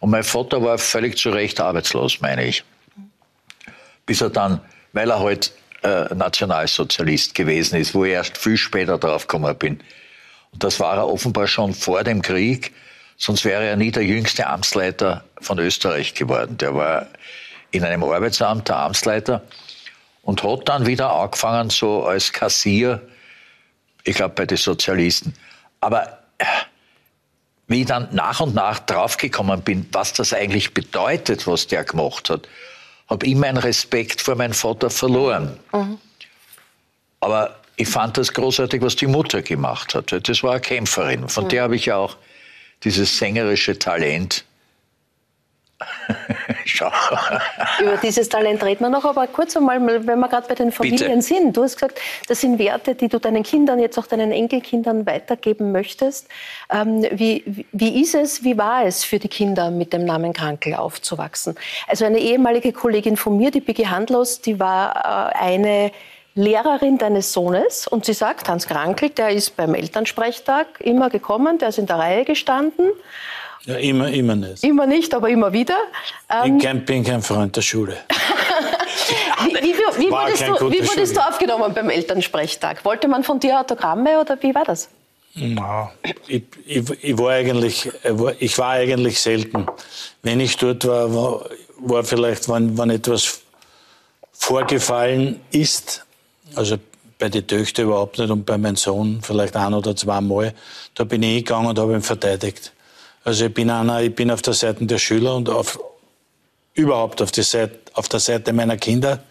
Und mein Vater war völlig zu Recht arbeitslos, meine ich bis er dann, weil er halt äh, Nationalsozialist gewesen ist, wo ich erst viel später drauf gekommen bin. Und das war er offenbar schon vor dem Krieg, sonst wäre er nie der jüngste Amtsleiter von Österreich geworden. Der war in einem Arbeitsamt der Amtsleiter und hat dann wieder angefangen so als Kassier, ich glaube bei den Sozialisten. Aber äh, wie ich dann nach und nach draufgekommen bin, was das eigentlich bedeutet, was der gemacht hat, habe ich meinen Respekt vor meinem Vater verloren. Aber ich fand das großartig, was die Mutter gemacht hat. Das war eine Kämpferin. Von der habe ich ja auch dieses sängerische Talent. [LAUGHS] Schau. Über dieses Talent reden wir noch, aber kurz einmal, wenn wir gerade bei den Familien Bitte. sind. Du hast gesagt, das sind Werte, die du deinen Kindern, jetzt auch deinen Enkelkindern weitergeben möchtest. Ähm, wie, wie ist es, wie war es für die Kinder, mit dem Namen Krankel aufzuwachsen? Also eine ehemalige Kollegin von mir, die Biggie Handlos, die war äh, eine Lehrerin deines Sohnes und sie sagt, Hans Krankel, der ist beim Elternsprechtag immer gekommen, der ist in der Reihe gestanden, Ja, immer, immer nicht. immer nicht, aber immer wieder. Ähm, Ich kein, bin kein Freund der Schule. [LAUGHS] Wie, wie, wie, wurdest, du, wie wurdest du aufgenommen beim Elternsprechtag? Wollte man von dir Autogramme oder wie war das? Na, ich, ich, ich, war eigentlich, ich war- ich war eigentlich selten. Wenn ich dort war, war, war vielleicht, wenn, wenn etwas vorgefallen ist, also bei den Töchtern überhaupt nicht und bei meinem Sohn vielleicht ein oder zweimal, da bin ich hingegangen und habe ihn verteidigt. Also ich bin einer, ich bin auf der Seite der Schüler und auf, überhaupt auf, die Seite, auf der Seite meiner Kinder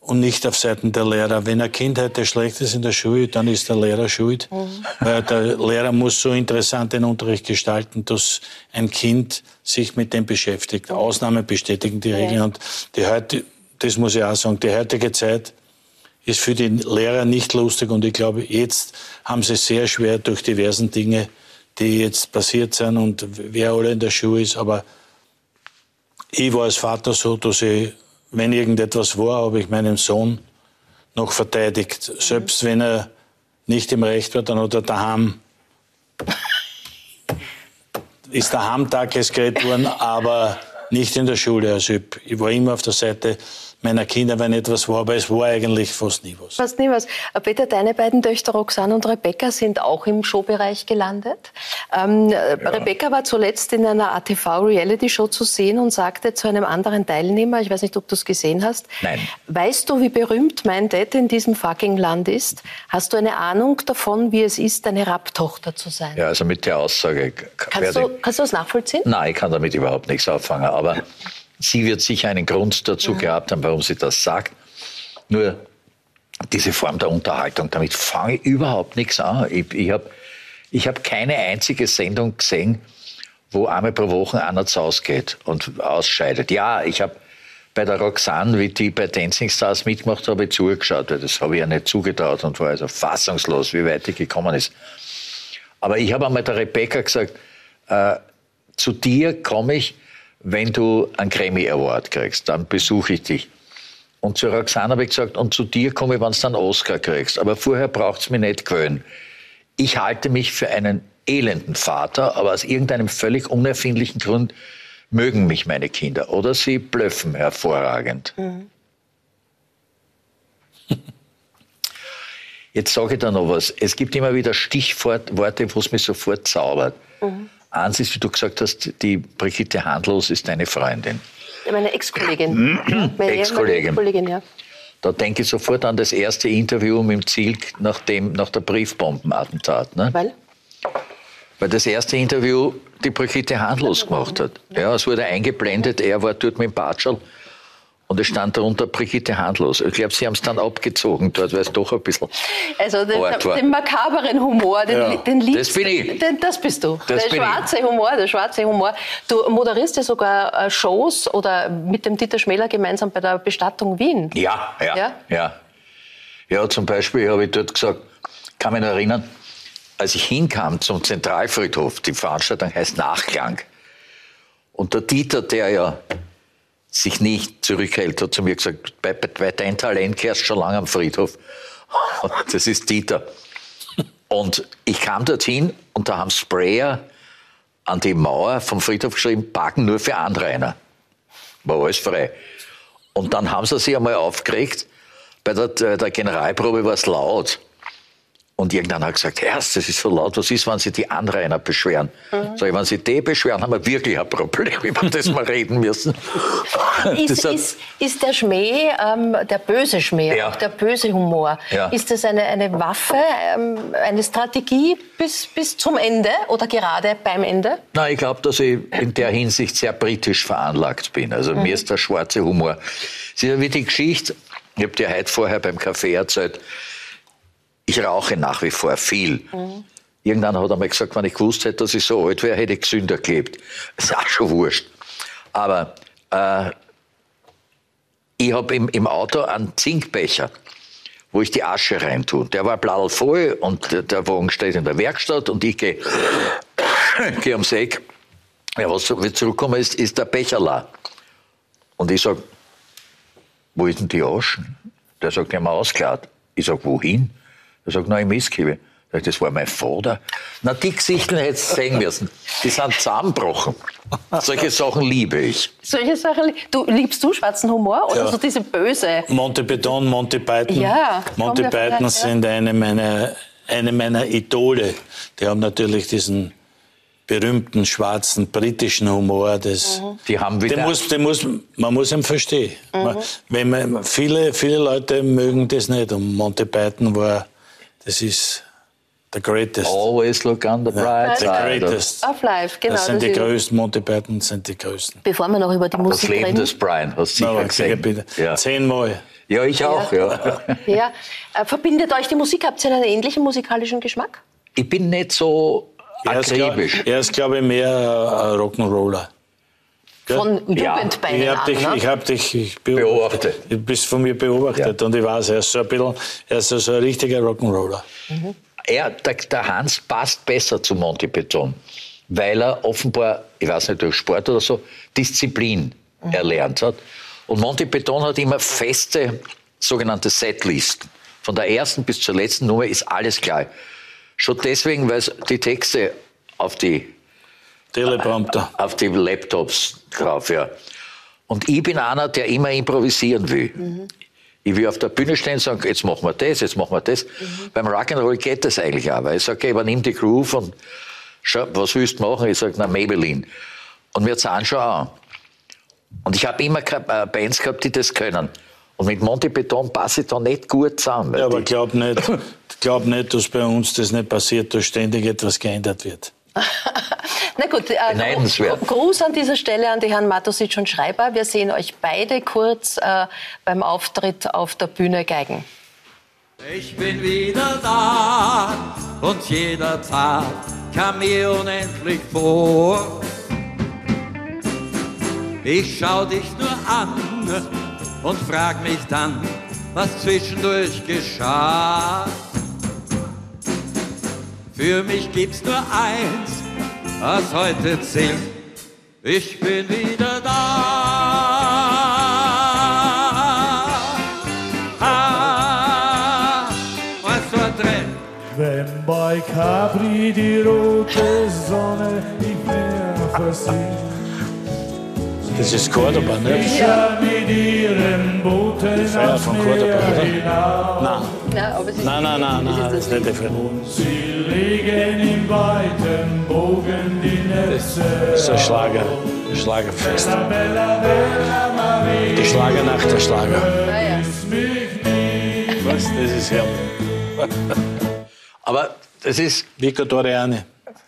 und nicht auf Seiten der Lehrer. Wenn ein Kind heute schlecht ist in der Schule, dann ist der Lehrer schuld. Mhm. Weil der Lehrer muss so interessant den Unterricht gestalten, dass ein Kind sich mit dem beschäftigt. Ausnahmen bestätigen die Regeln. Ja. Und die heute, das muss ich auch sagen, die heutige Zeit ist für die Lehrer nicht lustig. Und ich glaube, jetzt haben sie sehr schwer durch diversen Dinge, die jetzt passiert sind und wer alle in der Schule ist. Aber ich war als Vater so, dass ich wenn irgendetwas war, habe ich meinen Sohn noch verteidigt. Selbst wenn er nicht im Recht war, dann hat er daheim ist daheim Tages geredet worden, aber nicht in der Schule. Also ich, ich war immer auf der Seite meiner Kinder, wenn etwas war, aber es war eigentlich fast nie was. Fast nie was. Äh, Peter, deine beiden Töchter Roxanne und Rebecca sind auch im Showbereich gelandet. Ähm, ja. Rebecca war zuletzt in einer ATV-Reality-Show zu sehen und sagte zu einem anderen Teilnehmer, ich weiß nicht, ob du es gesehen hast, Nein. weißt du, wie berühmt mein Dad in diesem fucking Land ist? Hast du eine Ahnung davon, wie es ist, eine Rapptochter zu sein? Ja, also mit der Aussage... Kannst du, kannst du das nachvollziehen? Nein, ich kann damit überhaupt nichts auffangen, aber Sie wird sicher einen Grund dazu ja. gehabt haben, warum sie das sagt. Nur diese Form der Unterhaltung, damit fange ich überhaupt nichts an. Ich, ich habe ich hab keine einzige Sendung gesehen, wo einmal pro Woche einer zu Hause geht und ausscheidet. Ja, ich habe bei der Roxanne, wie die bei Dancing Stars mitgemacht habe, zugeschaut, weil das habe ich ja nicht zugetraut und war also fassungslos, wie weit die gekommen ist. Aber ich habe einmal der Rebecca gesagt, äh, zu dir komme ich, wenn du einen Grammy Award kriegst, dann besuche ich dich. Und zu Roxane habe ich gesagt, und zu dir komme ich, wenn du einen Oscar kriegst. Aber vorher braucht es mich nicht gewöhnen. Ich halte mich für einen elenden Vater, aber aus irgendeinem völlig unerfindlichen Grund mögen mich meine Kinder. Oder sie blöffen hervorragend. Mhm. [LAUGHS] Jetzt sage ich da noch was. Es gibt immer wieder Stichworte, wo es mich sofort zaubert. Mhm. Eins ist, wie du gesagt hast, die Brigitte Handlos ist deine Freundin. Meine Ex-Kollegin. Ex-Kollegin. Ex ja. Da denke ich sofort an das erste Interview mit dem Ziel nach, dem, nach der Briefbombenattentat. Ne? Weil? Weil das erste Interview die Brigitte handlos gemacht hat. Ja, es wurde eingeblendet, er war dort mit dem Batschel und es stand darunter Brigitte handlos. Ich glaube, sie haben es dann abgezogen dort, weil es doch ein bisschen. Also den, den makaberen Humor, den, ja. den liebst, das bin ich. Den, das bist du. Das der schwarze ich. Humor, der schwarze Humor. Du moderierst ja sogar äh, Shows oder mit dem Dieter Schmäler gemeinsam bei der Bestattung Wien. Ja, ja, ja. Ja, ja zum Beispiel habe ich dort gesagt, kann mich noch erinnern, als ich hinkam zum Zentralfriedhof, die Veranstaltung heißt Nachklang. Und der Dieter, der ja sich nicht zurückhält, hat zu mir gesagt, bei, bei dein Talent kehrst schon lange am Friedhof. [LAUGHS] Das ist Dieter. Und ich kam dorthin und da haben Sprayer an die Mauer vom Friedhof geschrieben, Parken nur für Anrainer. War alles frei. Und dann haben sie sich einmal aufgeregt, bei der, der Generalprobe war es laut. Und irgendwann hat gesagt, Herz, das ist so laut, was ist, wenn Sie die Anrainer beschweren? Mhm. Sag ich, wenn Sie die beschweren, haben wir wirklich ein Problem, [LAUGHS] über das wir reden müssen. [LAUGHS] ist, ist, ist, der Schmäh, ähm, der böse Schmäh, ja. der böse Humor, ja. ist das eine, eine Waffe, ähm, eine Strategie bis, bis zum Ende oder gerade beim Ende? Nein, ich glaube, dass ich in der [LAUGHS] Hinsicht sehr britisch veranlagt bin. Also mhm. mir ist der schwarze Humor. Es ist ja wie die Geschichte, ich habe dir heute vorher beim Kaffee erzählt, ich rauche nach wie vor viel. Mhm. Irgendwann hat er mir gesagt, wenn ich gewusst hätte, dass ich so alt wäre, hätte ich gesünder gelebt. Das ist auch schon wurscht. Aber äh, ich habe im, im Auto einen Zinkbecher, wo ich die Asche reintue. Der war bladel voll und der, der, Wagen steht in der Werkstatt und ich gehe [COUGHS] geh ums Eck. Ja, was wir zurückkommen ist, ist der Becher la. Und ich sage, wo ist denn die Aschen? Der sagt, die haben wir ausgeladen. Ich sage, wohin? Er sagt, nein, Mistkiwi. Das war mein Vater. Na, die Gesichter hättest du sehen müssen. Die sind zusammengebrochen. Solche Sachen liebe ich. Solche Sachen, du, liebst du schwarzen Humor oder ja. so diese böse? Monty Python, Monty Python. Ja. Monty Python ja. sind eine meiner, eine meiner Idole. Die haben natürlich diesen berühmten schwarzen britischen Humor. Das, Die haben wieder. den muss, den muss, man muss ihn verstehen. Man, wenn man, viele, viele Leute mögen das nicht. Und Monty Python war, das ist the greatest. Always look on the bright the side. greatest. Auf live, genau. das sind die ist- größten. Monty Python sind die größten. Bevor wir noch über die Das Musik Leben reden. des Brian, hast du sicher sicher gesehen. bitte. Ja. Zehnmal. ja, ich auch. Ja. Ja, äh, verbindet euch die Musik? Habt ihr einen ähnlichen musikalischen Geschmack? Ich bin nicht so Er akribisch. er ist, glaube ich, mehr ein Rock'n'Roller. Von Ja, Jugendbeinen Ich an, habe dich, ne? ich hab dich ich Beobachtet. Du bist von mir beobachtet und ich weiß, er ist so ein bisschen, er ist so ein richtiger Rock'n'Roller. Er, der, der Hans passt besser zu Monty Python, weil er offenbar, ich weiß nicht, durch Sport oder so, Disziplin erlernt hat. Und Monty Python hat immer feste sogenannte Setlisten. Von der ersten bis zur letzten Nummer ist alles klar. Schon deswegen, weil es die Texte auf die Teleprompter. auf die Laptops drauf, ja. Und ich bin einer, der immer improvisieren will. Ich will auf der Bühne stehen und sagen, jetzt machen wir das, jetzt machen wir das. Beim Rock'n'Roll geht das eigentlich auch, weil ich sage, okay, übernimm die Groove und schau, was willst du machen? Ich sage, na, Maybelline. Und wir zahlen schon an. Und ich habe immer äh, Bands gehabt, die das können. Und mit Monty Beton passe ich da nicht gut zusammen. Ja, aber glaub nicht, glaub nicht, dass bei uns das nicht passiert, dass ständig etwas geändert wird. Na gut, äh, Gruß an dieser Stelle an die Herren Matusic und Schreiber. Wir sehen euch beide kurz äh, beim Auftritt auf der Bühne geigen. Ich bin wieder da und jeder Tag kam mir unendlich vor. Ich schau dich nur an und frag mich dann, was zwischendurch geschah. Für mich gibt's nur eins, was heute zählt. Ich bin wieder da. Ah, was war drin? Wenn bei Capri die rote Sonne nicht mehr versiegt, Das ist Cordoba, ne? ja. mit ihrem Booten Feier ans von Meer Cordoba, oder? hinauf. Nein, aber es ist nein, nein, nein, nein, das ist nicht der Fall. Sie legen im weiten Bogen die Netze. Das ist ein Schlager, ein Schlagerfest. Die Schlagernacht der Schlager. Ah, ja. Was? Das ist herrlich. Aber das ist, Vico Doriani.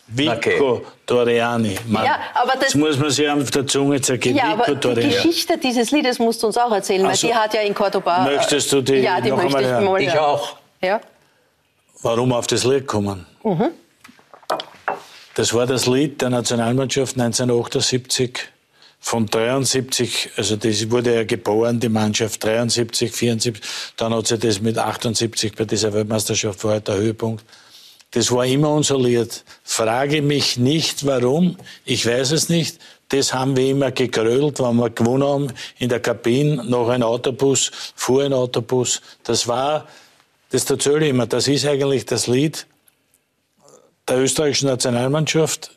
Vico Okay. Doriani. Mann. Ja, aber das- das muss man sich auf der Zunge zergehen. Ja, aber die. Geschichte dieses Liedes musst du uns auch erzählen, weil Also, die hat ja in Cordoba... äh, möchtest du die Ja, die noch möchte einmal ich hören? ich auch. Ja? Warum auf das Lied kommen? Das war das Lied der Nationalmannschaft 1978 von 73, also das wurde ja geboren, die Mannschaft 73, 74, dann hat sie das mit 78 bei dieser Weltmeisterschaft war halt der Höhepunkt. Das war immer unser Lied. Frage mich nicht, warum. Ich weiß es nicht. Das haben wir immer gegrölt, wenn wir gewonnen haben in der Kabine. Noch ein Autobus, fuhr ein Autobus. Das war, das erzähle ich immer, das ist eigentlich das Lied der österreichischen Nationalmannschaft.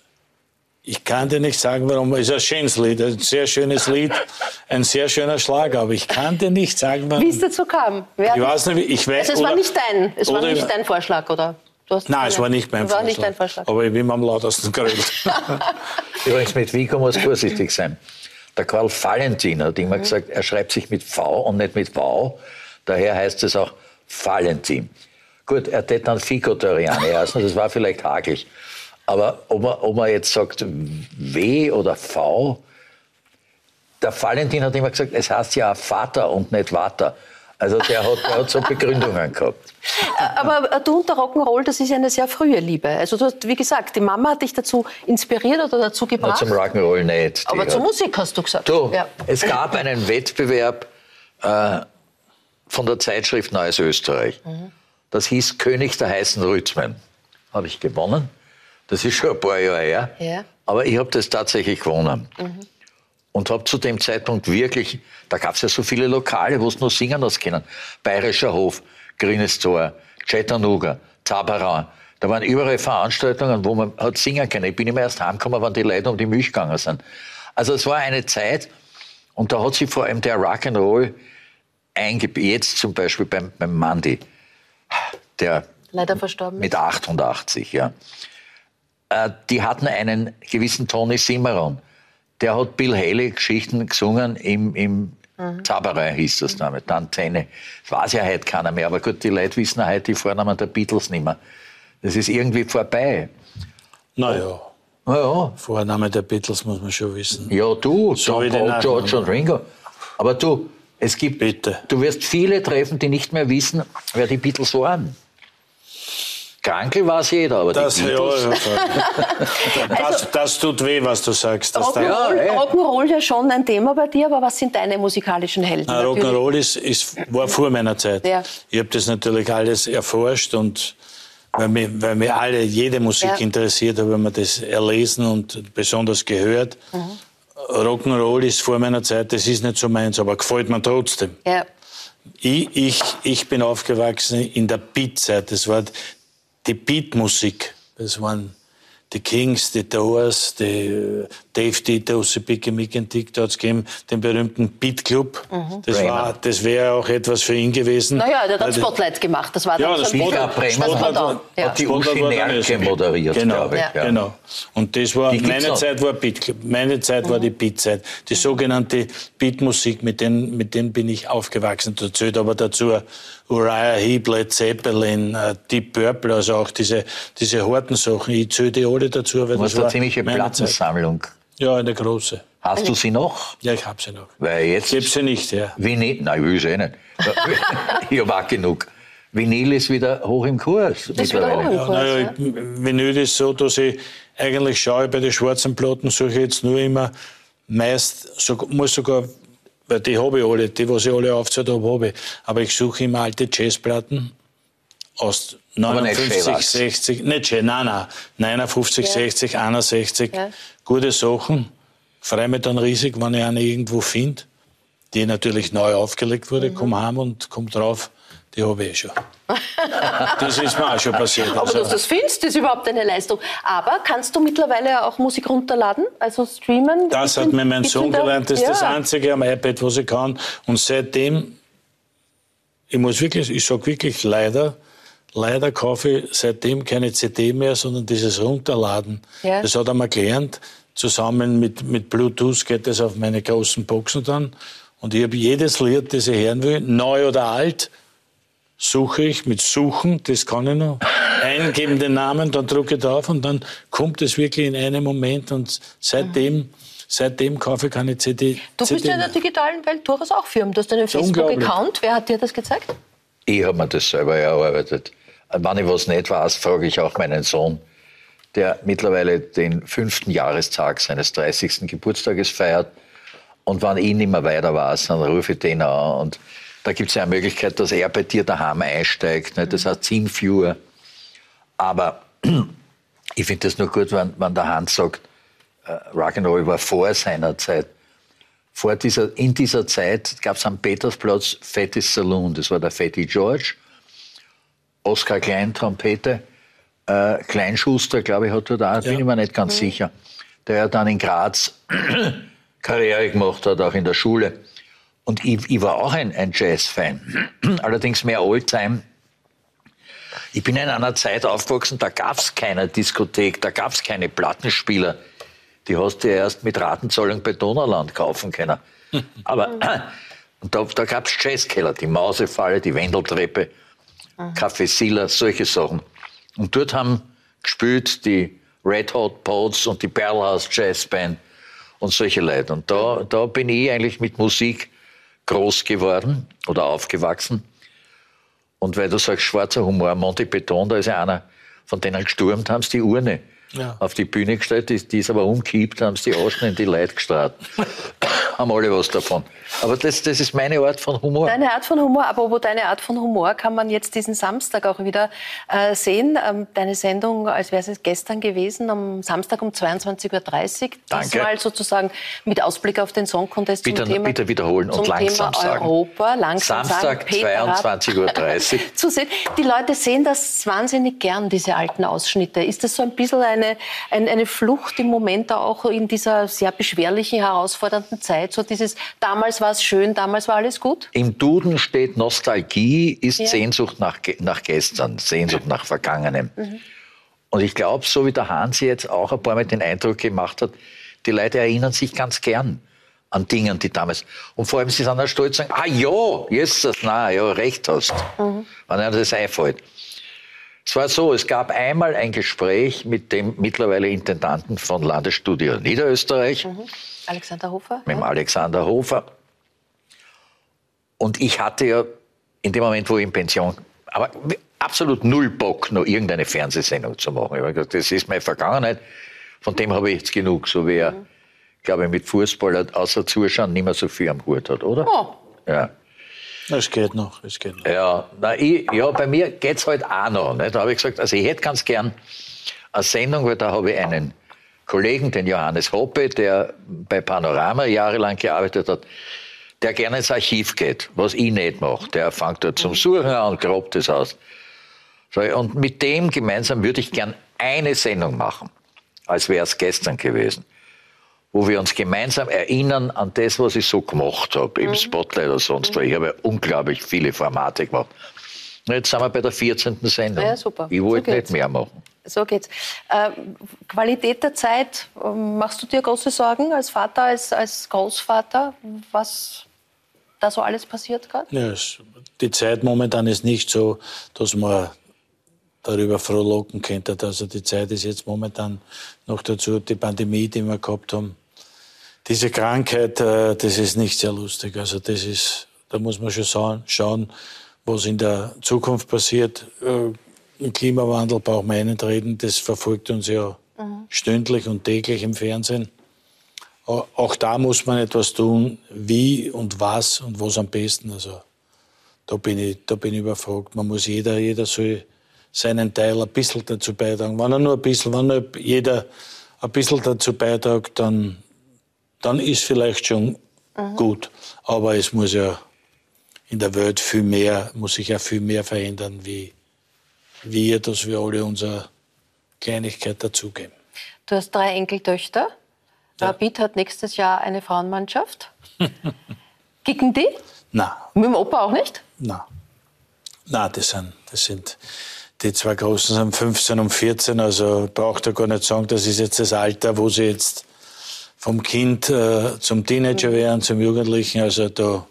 Ich kann dir nicht sagen, warum. Es ist ein schönes Lied, ein sehr schönes Lied, ein sehr schöner Schlager, aber ich kann dir nicht sagen, warum. Wie es dazu kam? Wer Ich weiß nicht, wie- ich weiß- Also es war oder- nicht dein, es war nicht dein Vorschlag, oder? Du hast Nein, es war nicht mein war Vorschlag. nicht dein Vorschlag. Aber ich bin am lautesten geredet. Übrigens, mit Vico muss vorsichtig sein. Der Karl Valentin hat immer gesagt, er schreibt sich mit V und nicht mit V. Daher heißt es auch Valentin. Gut, er hätte dann Fico Doriani heißen, das war vielleicht hakelig. Aber ob man, ob man jetzt sagt W oder V, der Valentin hat immer gesagt, es heißt ja Vater und nicht Vater. Also der hat, der hat so Begründungen gehabt. Aber äh, du und der Rock'n'Roll, das ist ja eine sehr frühe Liebe. Also du hast, wie gesagt, die Mama hat dich dazu inspiriert oder dazu Na, gebracht. zum Rock'n'Roll nicht. Aber hat- zur Musik hast du gesagt. Du, Ja. es gab einen Wettbewerb äh, von der Zeitschrift Neues Österreich. Das hieß König der heißen Rhythmen. Habe ich gewonnen. Das ist schon ein paar Jahre her. Ja. Aber ich habe das tatsächlich gewonnen. Und habe zu dem Zeitpunkt wirklich, da gab es ja so viele Lokale, wo es nur singen hast können. Bayerischer Hof, Grünes Tor, Chattanooga, Tabaran. Da waren überall Veranstaltungen, wo man hat singen können. Ich bin immer erst heimgekommen, wenn die Leute um die Milch gegangen sind. Also es war eine Zeit, und da hat sich vor allem der Rock'n'Roll eingebaut. Jetzt zum Beispiel beim, beim Mandy, der Leider verstorben. mit 88, ja. äh, die hatten einen gewissen Tony Simmeron. Der hat Bill Haley Geschichten gesungen im, im Mhm. Zauberei hieß das damit, Antenne. Das weiß ja heute keiner mehr, aber gut, die Leute wissen heute die Vornamen der Beatles nicht mehr. Das ist irgendwie vorbei. Naja, Ja, ja. Vorname der Beatles muss man schon wissen. Ja, du, So John Paul, George und Ringo. Aber du, es gibt, Bitte. du wirst viele treffen, die nicht mehr wissen, wer die Beatles waren. Krankel weiß jeder, aber Das, die ja, Beatles... ja, [LAUGHS] das, das tut weh, was du sagst. Da, Rock'n'Roll Ja. Rock'n'Roll ja schon ein Thema bei dir, aber was sind deine musikalischen Helden? Rock'n'Roll ist, ist, war vor meiner Zeit. Ja. Ich habe das natürlich alles erforscht und weil mir, weil mir alle, jede Musik Ja. interessiert, habe ich mir das erlesen und besonders gehört. Mhm. Rock'n'Roll ist vor meiner Zeit, das ist nicht so meins, aber gefällt mir trotzdem. Ja. Ich, ich, ich bin aufgewachsen in der Beat-Zeit. Das war die Beat-Musik. Das waren die Kings, die Doors, die äh, Dave Dieter, Usibike Mick and Dick, da hat's gegeben, den berühmten Beat Club. Das, Bremer. war, das wäre auch etwas für ihn gewesen. Mhm. Naja, der hat Spotlight gemacht. Das war Ja, dann das ein Spotlight- das war Spotlight- da. Ja. hat die Spotlight Uschi dann Nerke moderiert, genau, glaube ich. Ja. Genau. Und das war, meine noch. Zeit war Beat Club. Meine Zeit war die Beat-Zeit. Die sogenannte Beat-Musik, mit denen, mit denen bin ich aufgewachsen. Da zählt aber dazu Uriah Heep, Led Zeppelin, äh, Deep Purple, also auch diese, diese harten Sachen. Ich zähle die alle dazu, weil Du das hast eine war ziemliche Zeit. Plattensammlung. Ja, eine große. Hast du sie noch? Ja, ich habe sie noch. Weil jetzt... Ich gebe sie nicht, ja. Vinyl, nein, ich will sie eh nicht. [LAUGHS] ich habe auch genug. Vinyl ist wieder hoch im Kurs. wieder hoch im Ja, Kurs, naja, ja. ich- Vinyl ist so, dass ich eigentlich schaue, bei den schwarzen Platten suche ich jetzt nur immer meist, so, muss sogar, weil die habe ich alle, die, was ich alle aufgezählt habe, habe ich. Aber ich suche immer alte Jazzplatten aus Aber nicht 59, Chevas. 60, nicht Jazz, nein, nein, 59, Ja. 60, 61, Ja. gute Sachen. Freue mich dann riesig, wenn ich eine irgendwo finde, die natürlich neu aufgelegt wurde, Mhm. komm heim und komm drauf, die habe ich eh schon. [LAUGHS] Das ist mir auch schon passiert. Aber Also- dass du das findest, ist überhaupt eine Leistung. Aber kannst du mittlerweile auch Musik runterladen, also streamen? Das hat mir mein Sohn gelernt. Das ist ja. das Einzige am iPad, was ich kann. Und seitdem, ich muss wirklich, ich sage wirklich leider, leider kaufe ich seitdem keine CD mehr, sondern dieses Runterladen. Ja. Das hat er mir gelernt. Zusammen mit, mit Bluetooth geht das auf meine großen Boxen dann. Und ich habe jedes Lied, das ich hören will, neu oder alt, suche ich mit Suchen, das kann ich noch, [LAUGHS] eingeben den Namen, dann drücke ich drauf und dann kommt es wirklich in einem Moment und seitdem, seitdem kaufe ich keine CD. Du bist CD ja in der digitalen Welt durchaus auch Firmen. Du hast einen. Facebook-Account. Wer hat dir das gezeigt? Ich habe mir das selber erarbeitet. Wenn ich was nicht weiß, frage ich auch meinen Sohn, der mittlerweile den fünften Jahrestag seines 30. Geburtstages feiert. Und wenn ich nicht mehr weiter weiß, dann rufe ich den an. Und da gibt es ja eine Möglichkeit, dass er bei dir daheim einsteigt. Nicht? Das heißt Teamviewer. Aber [CLEARS THROAT] ich finde das nur gut, wenn, wenn der Hans sagt, äh, Rock'n'Roll war vor seiner Zeit. Vor dieser, in dieser Zeit gab es am Petersplatz Fettes Saloon. Das war der Fatty George. Oskar Klein, Trompete. Äh, Kleinschuster, glaube ich, hat dort auch, bin ich mir nicht ganz sicher. Der ja dann in Graz [CLEARS THROAT] Karriere gemacht hat, auch in der Schule. Und ich, ich war auch ein, ein Jazz-Fan. [CLEARS THROAT] Allerdings mehr Oldtime. Ich bin in einer Zeit aufgewachsen, da gab es keine Diskothek, da gab es keine Plattenspieler. Die hast du ja erst mit Ratenzahlung bei Donauland kaufen können. [LAUGHS] Aber [CLEARS THROAT] und da, da gab es Jazzkeller, die Mausefalle, die Wendeltreppe, Café Silla, solche Sachen. Und dort haben gespielt die Red Hot Poets und die Perlhaus Jazz Band und solche Leute. Und da, da bin ich eigentlich mit Musik groß geworden oder aufgewachsen. Und weil du sagst, schwarzer Humor, Monty Beton, da ist ja einer von denen gestürmt, haben sie die Urne Ja. auf die Bühne gestellt, die, die ist aber umkippt, haben sie die Aschen in die Leute gestrahlt. [LAUGHS] haben alle was davon. Aber das, das ist meine Art von Humor. Deine Art von Humor, aber wo deine Art von Humor kann man jetzt diesen Samstag auch wieder äh, sehen. Ähm, deine Sendung, als wäre es gestern gewesen, am Samstag um 22.30 Uhr. Danke. Diesmal sozusagen mit Ausblick auf den Song Contest Bitte, zum Thema, bitte wiederholen und langsam Thema sagen. Europa. Langsam Samstag, sagen, Peter Rath. 22.30 Uhr. [LAUGHS] zu sehen. Die Leute sehen das wahnsinnig gern, diese alten Ausschnitte. Ist das so ein bisschen eine, ein, eine Flucht im Moment auch in dieser sehr beschwerlichen, herausfordernden Zeit? So dieses, damals war es schön, damals war alles gut? Im Duden steht Nostalgie ist Ja. Sehnsucht nach, nach gestern, Sehnsucht nach Vergangenem. Und ich glaube, so wie der Hansi jetzt auch ein paar Mal den Eindruck gemacht hat, die Leute erinnern sich ganz gern an Dinge, die damals. Und vor allem, sie sind auch stolz und sagen, ah ja, jetzt das, na, ja, recht hast. Mhm. Wenn einem das einfällt. Es war so, es gab einmal ein Gespräch mit dem mittlerweile Intendanten von Landesstudio Niederösterreich, Mhm. Alexander Hofer? mit dem Alexander Hofer. Und ich hatte ja in dem Moment, wo ich in Pension, aber absolut null Bock, noch irgendeine Fernsehsendung zu machen. Ich habe gesagt, das ist meine Vergangenheit, von dem habe ich jetzt genug. So wie er, glaube ich, mit Fußball außer Zuschauen nicht mehr so viel am Hut hat, oder? Oh. Ja. Es geht noch, es geht noch. Ja, na, ich, ja bei mir geht's halt auch noch. Nicht? Da habe ich gesagt, also ich hätte ganz gern eine Sendung, weil da habe ich einen Kollegen, den Johannes Hoppe, der bei Panorama jahrelang gearbeitet hat, der gerne ins Archiv geht, was ich nicht mache. Der fängt dort zum Suchen an und grabt das aus. Und mit dem gemeinsam würde ich gern eine Sendung machen, als wäre es gestern gewesen, wo wir uns gemeinsam erinnern an das, was ich so gemacht habe, im Spotlight oder sonst wo. Ich habe ja unglaublich viele Formate gemacht. Und jetzt sind wir bei der 14. Sendung. Ja, super. Ich So wollte geht's. nicht mehr machen. So geht's. Ähm, Qualität der Zeit, ähm, machst du dir große Sorgen als Vater, als, als Großvater, was da so alles passiert gerade? Ja, die Zeit momentan ist nicht so, dass man darüber frohlocken könnte. Also die Zeit ist jetzt momentan noch dazu, die Pandemie, die wir gehabt haben. Diese Krankheit, äh, das ist nicht sehr lustig. Also das ist, da muss man schon schauen, was in der Zukunft passiert. Äh, Im Klimawandel braucht man nicht reden, das verfolgt uns ja stündlich und täglich im Fernsehen. Au- Auch da muss man etwas tun, wie und was und was am besten. Also da bin ich, da bin ich überfragt. Man muss jeder, jeder soll seinen Teil ein bisschen dazu beitragen. Wenn er nur ein bisschen, wenn nur jeder ein bisschen dazu beiträgt, dann, dann ist vielleicht schon gut. Aber es muss ja in der Welt viel mehr, muss sich ja viel mehr verändern, wie wir, dass wir alle unsere Kleinigkeit dazugeben. Du hast drei Enkeltöchter. Rapid hat nächstes Jahr eine Frauenmannschaft. [LAUGHS] Kicken die? Na, Mit dem Opa auch nicht? na, na, das sind, das sind die zwei Großen sind 15 und 14, also braucht er gar nicht sagen, das ist jetzt das Alter, wo sie jetzt vom Kind äh, zum Teenager werden, zum Jugendlichen, also da,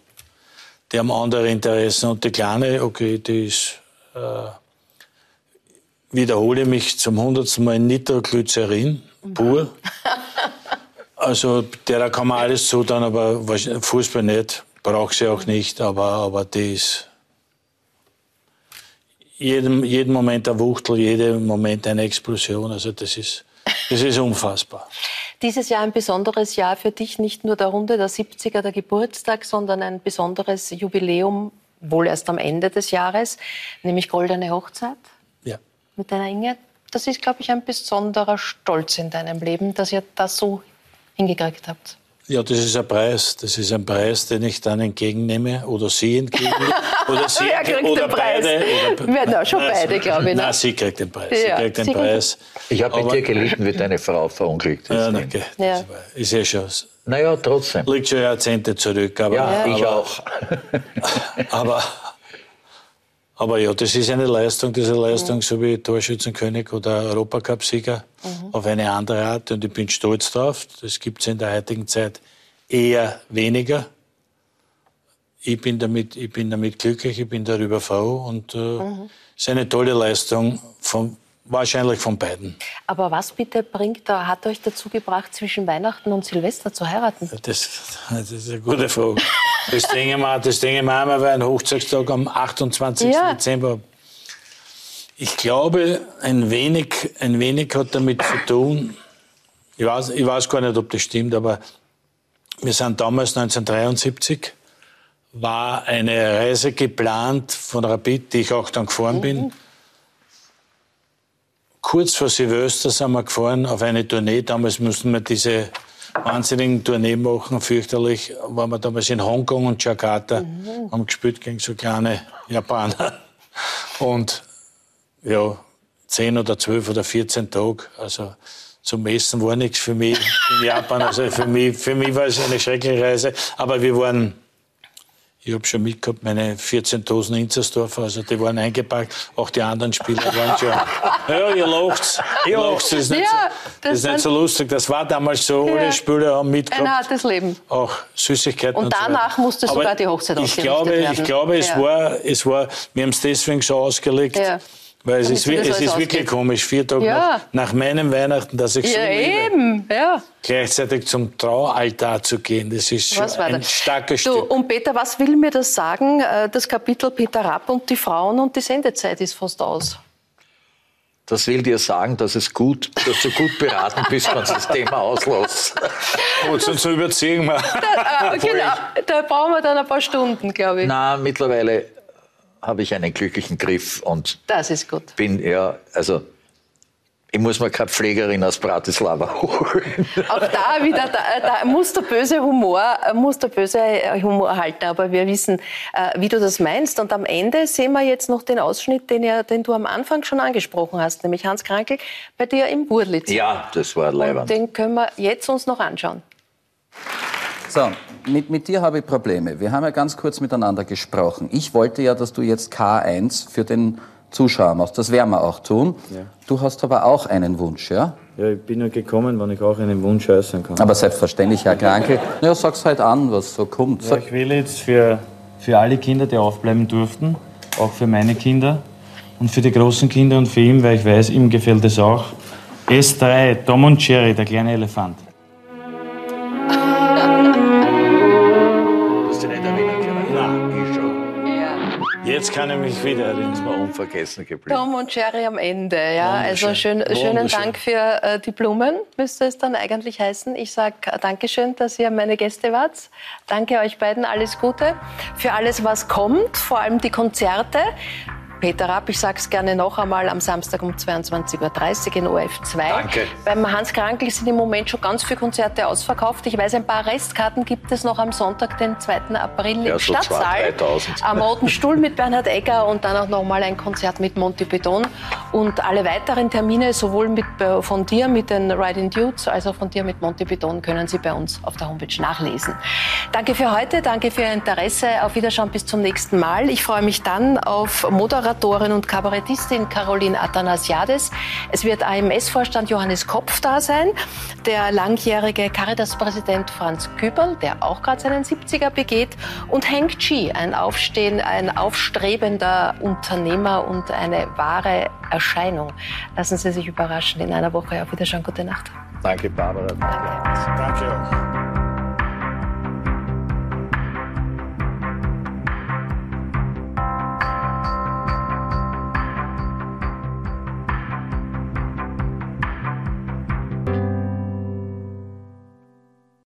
die haben andere Interessen und die Kleine, okay, die ist, äh, wiederhole mich zum hundertsten Mal Nitroglycerin, pur. [LAUGHS] Also der kann man alles zutun, aber Fußball nicht, braucht sie auch nicht, aber, aber die ist jeden, jeden Moment eine Wuchtel, jeden Moment eine Explosion. Also das ist, das ist unfassbar. Dieses Jahr ein besonderes Jahr für dich, nicht nur der Runde der 70er, der Geburtstag, sondern ein besonderes Jubiläum, wohl erst am Ende des Jahres, nämlich Goldene Hochzeit Ja. mit deiner Inge. Das ist, glaube ich, ein besonderer Stolz in deinem Leben, dass ihr das so hingekriegt habt. Ja, das ist ein Preis. Das ist ein Preis, den ich dann entgegennehme oder sie entgegennehme. [LAUGHS] Oder sie Wer kriegt oder den Preis? beide. Oder, na, schon Nein, beide, glaube ich, ne? Nein, sie kriegt den Preis. Ja, sie kriegt den sie Preis. Ich habe bei Aber- dir gelitten, wie deine Frau verunglückt ist. Ja, danke. Ja. Ist ja schon. Naja, trotzdem. Liegt schon Jahrzehnte zurück. Aber, Ja, ich aber, auch. [LAUGHS] Aber, aber ja, das ist eine Leistung, eine Leistung, so wie Torschützenkönig oder Europacup-Sieger auf eine andere Art. Und ich bin stolz drauf. Das gibt es in der heutigen Zeit eher weniger. Ich bin damit, ich bin damit glücklich, ich bin darüber froh und äh, es ist eine tolle Leistung, von, wahrscheinlich von beiden. Aber was bitte bringt, da hat euch dazu gebracht, zwischen Weihnachten und Silvester zu heiraten? Das, das ist eine gute Frage. Das denke ich mir, das denke ich mir einmal, weil ein Hochzeitstag am 28. Ja. Dezember. Ich glaube, ein wenig, ein wenig hat damit zu tun. Ich weiß, ich weiß gar nicht, ob das stimmt, aber wir sind damals 1973 war eine Reise geplant von Rapid, die ich auch dann gefahren bin. Kurz vor Silvester sind wir gefahren auf eine Tournee. Damals mussten wir diese wahnsinnigen Tournee machen, fürchterlich. Waren wir damals in Hongkong und Jakarta, haben gespielt gegen so kleine Japaner. Und ja, 10 oder 12 oder 14 Tage. Also zum Essen war nichts für mich in Japan. Also für mich, für mich war es eine schreckliche Reise. Aber wir waren, Ich habe schon mitgehabt, meine 14.000 Inzersdorfer, also die waren eingepackt. Auch die anderen Spieler waren schon. [LAUGHS] Ja, ihr lacht's. Ihr lacht's. Das ist nicht, Ja, so, das ist nicht so lustig. Das war damals so. Alle Ja. Spieler haben Ein mitgehabt. hartes Leben. Auch Süßigkeiten. Und so danach weiter. musste sogar die Hochzeit ich glaube, werden. Ich glaube, es, Ja. war, es war, wir haben es deswegen so ausgelegt, Ja. Weil es ist, es ist wirklich komisch, vier Tage Ja. nach, nach meinem Weihnachten, dass ich so Ja, liebe, eben. Ja. gleichzeitig zum Traualtar zu gehen. Das ist schon Was war ein das? starkes Du, Stück. und Peter, was will mir das sagen? Äh, Das Kapitel Peter Rapp und die Frauen und die Sendezeit ist fast aus. Das will dir sagen, dass es gut, dass du gut beraten bist, wenn du das Thema auslässt. Gut, sonst überziehen wir. Äh, [LAUGHS] genau, da brauchen wir dann ein paar Stunden, glaube ich. Na, mittlerweile habe ich einen glücklichen Griff und Das ist gut. bin ja, also ich muss mir keine Pflegerin aus Bratislava [LAUGHS] holen. Auch da wieder, da, da muss der böse Humor, muss der böse Humor halten. Aber wir wissen, äh, wie du das meinst. Und am Ende sehen wir jetzt noch den Ausschnitt, den, ja, den du am Anfang schon angesprochen hast, nämlich Hans Krankel bei dir im Wurlitz. Ja, das war Und leibend. den können wir jetzt uns noch anschauen. So, mit, mit dir habe ich Probleme. Wir haben ja ganz kurz miteinander gesprochen. Ich wollte ja, dass du jetzt K1 für den Zuschauer machst. Das werden wir auch tun. Ja. Du hast aber auch einen Wunsch, ja? Ja, ich bin ja gekommen, wenn ich auch einen Wunsch äußern kann. Aber selbstverständlich, Herr Krankel. [LAUGHS] Ja, sag's halt an, was so kommt. Ja, ich will jetzt für, für alle Kinder, die aufbleiben durften, auch für meine Kinder und für die großen Kinder und für ihn, weil ich weiß, ihm gefällt es auch. S3, Tom und Jerry, der kleine Elefant. Kann ich mich wieder erinnern. Das war unvergessen geblieben. Tom und Jerry am Ende, ja. Also schön, schönen. Dank für äh, die Blumen, müsste es dann eigentlich heißen. Ich sage Dankeschön, dass ihr meine Gäste wart. Danke euch beiden, alles Gute. Für alles, was kommt, vor allem die Konzerte. Peter Rapp, ich sage es gerne noch einmal, am Samstag um 22.30 Uhr in ORF 2. Danke. Beim Hans Krankel sind im Moment schon ganz viele Konzerte ausverkauft. Ich weiß, ein paar Restkarten gibt es noch am Sonntag, den 2. April Ja, im so Stadtsaal. 2.000, 3.000. Am Roten Stuhl mit Bernhard Egger und dann auch noch mal ein Konzert mit Monty Beton. Und alle weiteren Termine, sowohl mit, äh, von dir mit den Riding Dudes, als auch von dir mit Monty Beton, können Sie bei uns auf der Homepage nachlesen. Danke für heute, danke für Ihr Interesse. Auf Wiederschauen bis zum nächsten Mal. Ich freue mich dann auf Moderatorin und Kabarettistin Caroline Athanasiades. Es wird AMS-Vorstand Johannes Kopf da sein, der langjährige Caritas-Präsident Franz Küberl, der auch gerade seinen 70er begeht, und Hank Chi, ein, Aufstehen, ein aufstrebender Unternehmer und eine wahre Erscheinung. Lassen Sie sich überraschen in einer Woche. Auf Wiederschauen, gute Nacht. Danke, Barbara. Danke auch.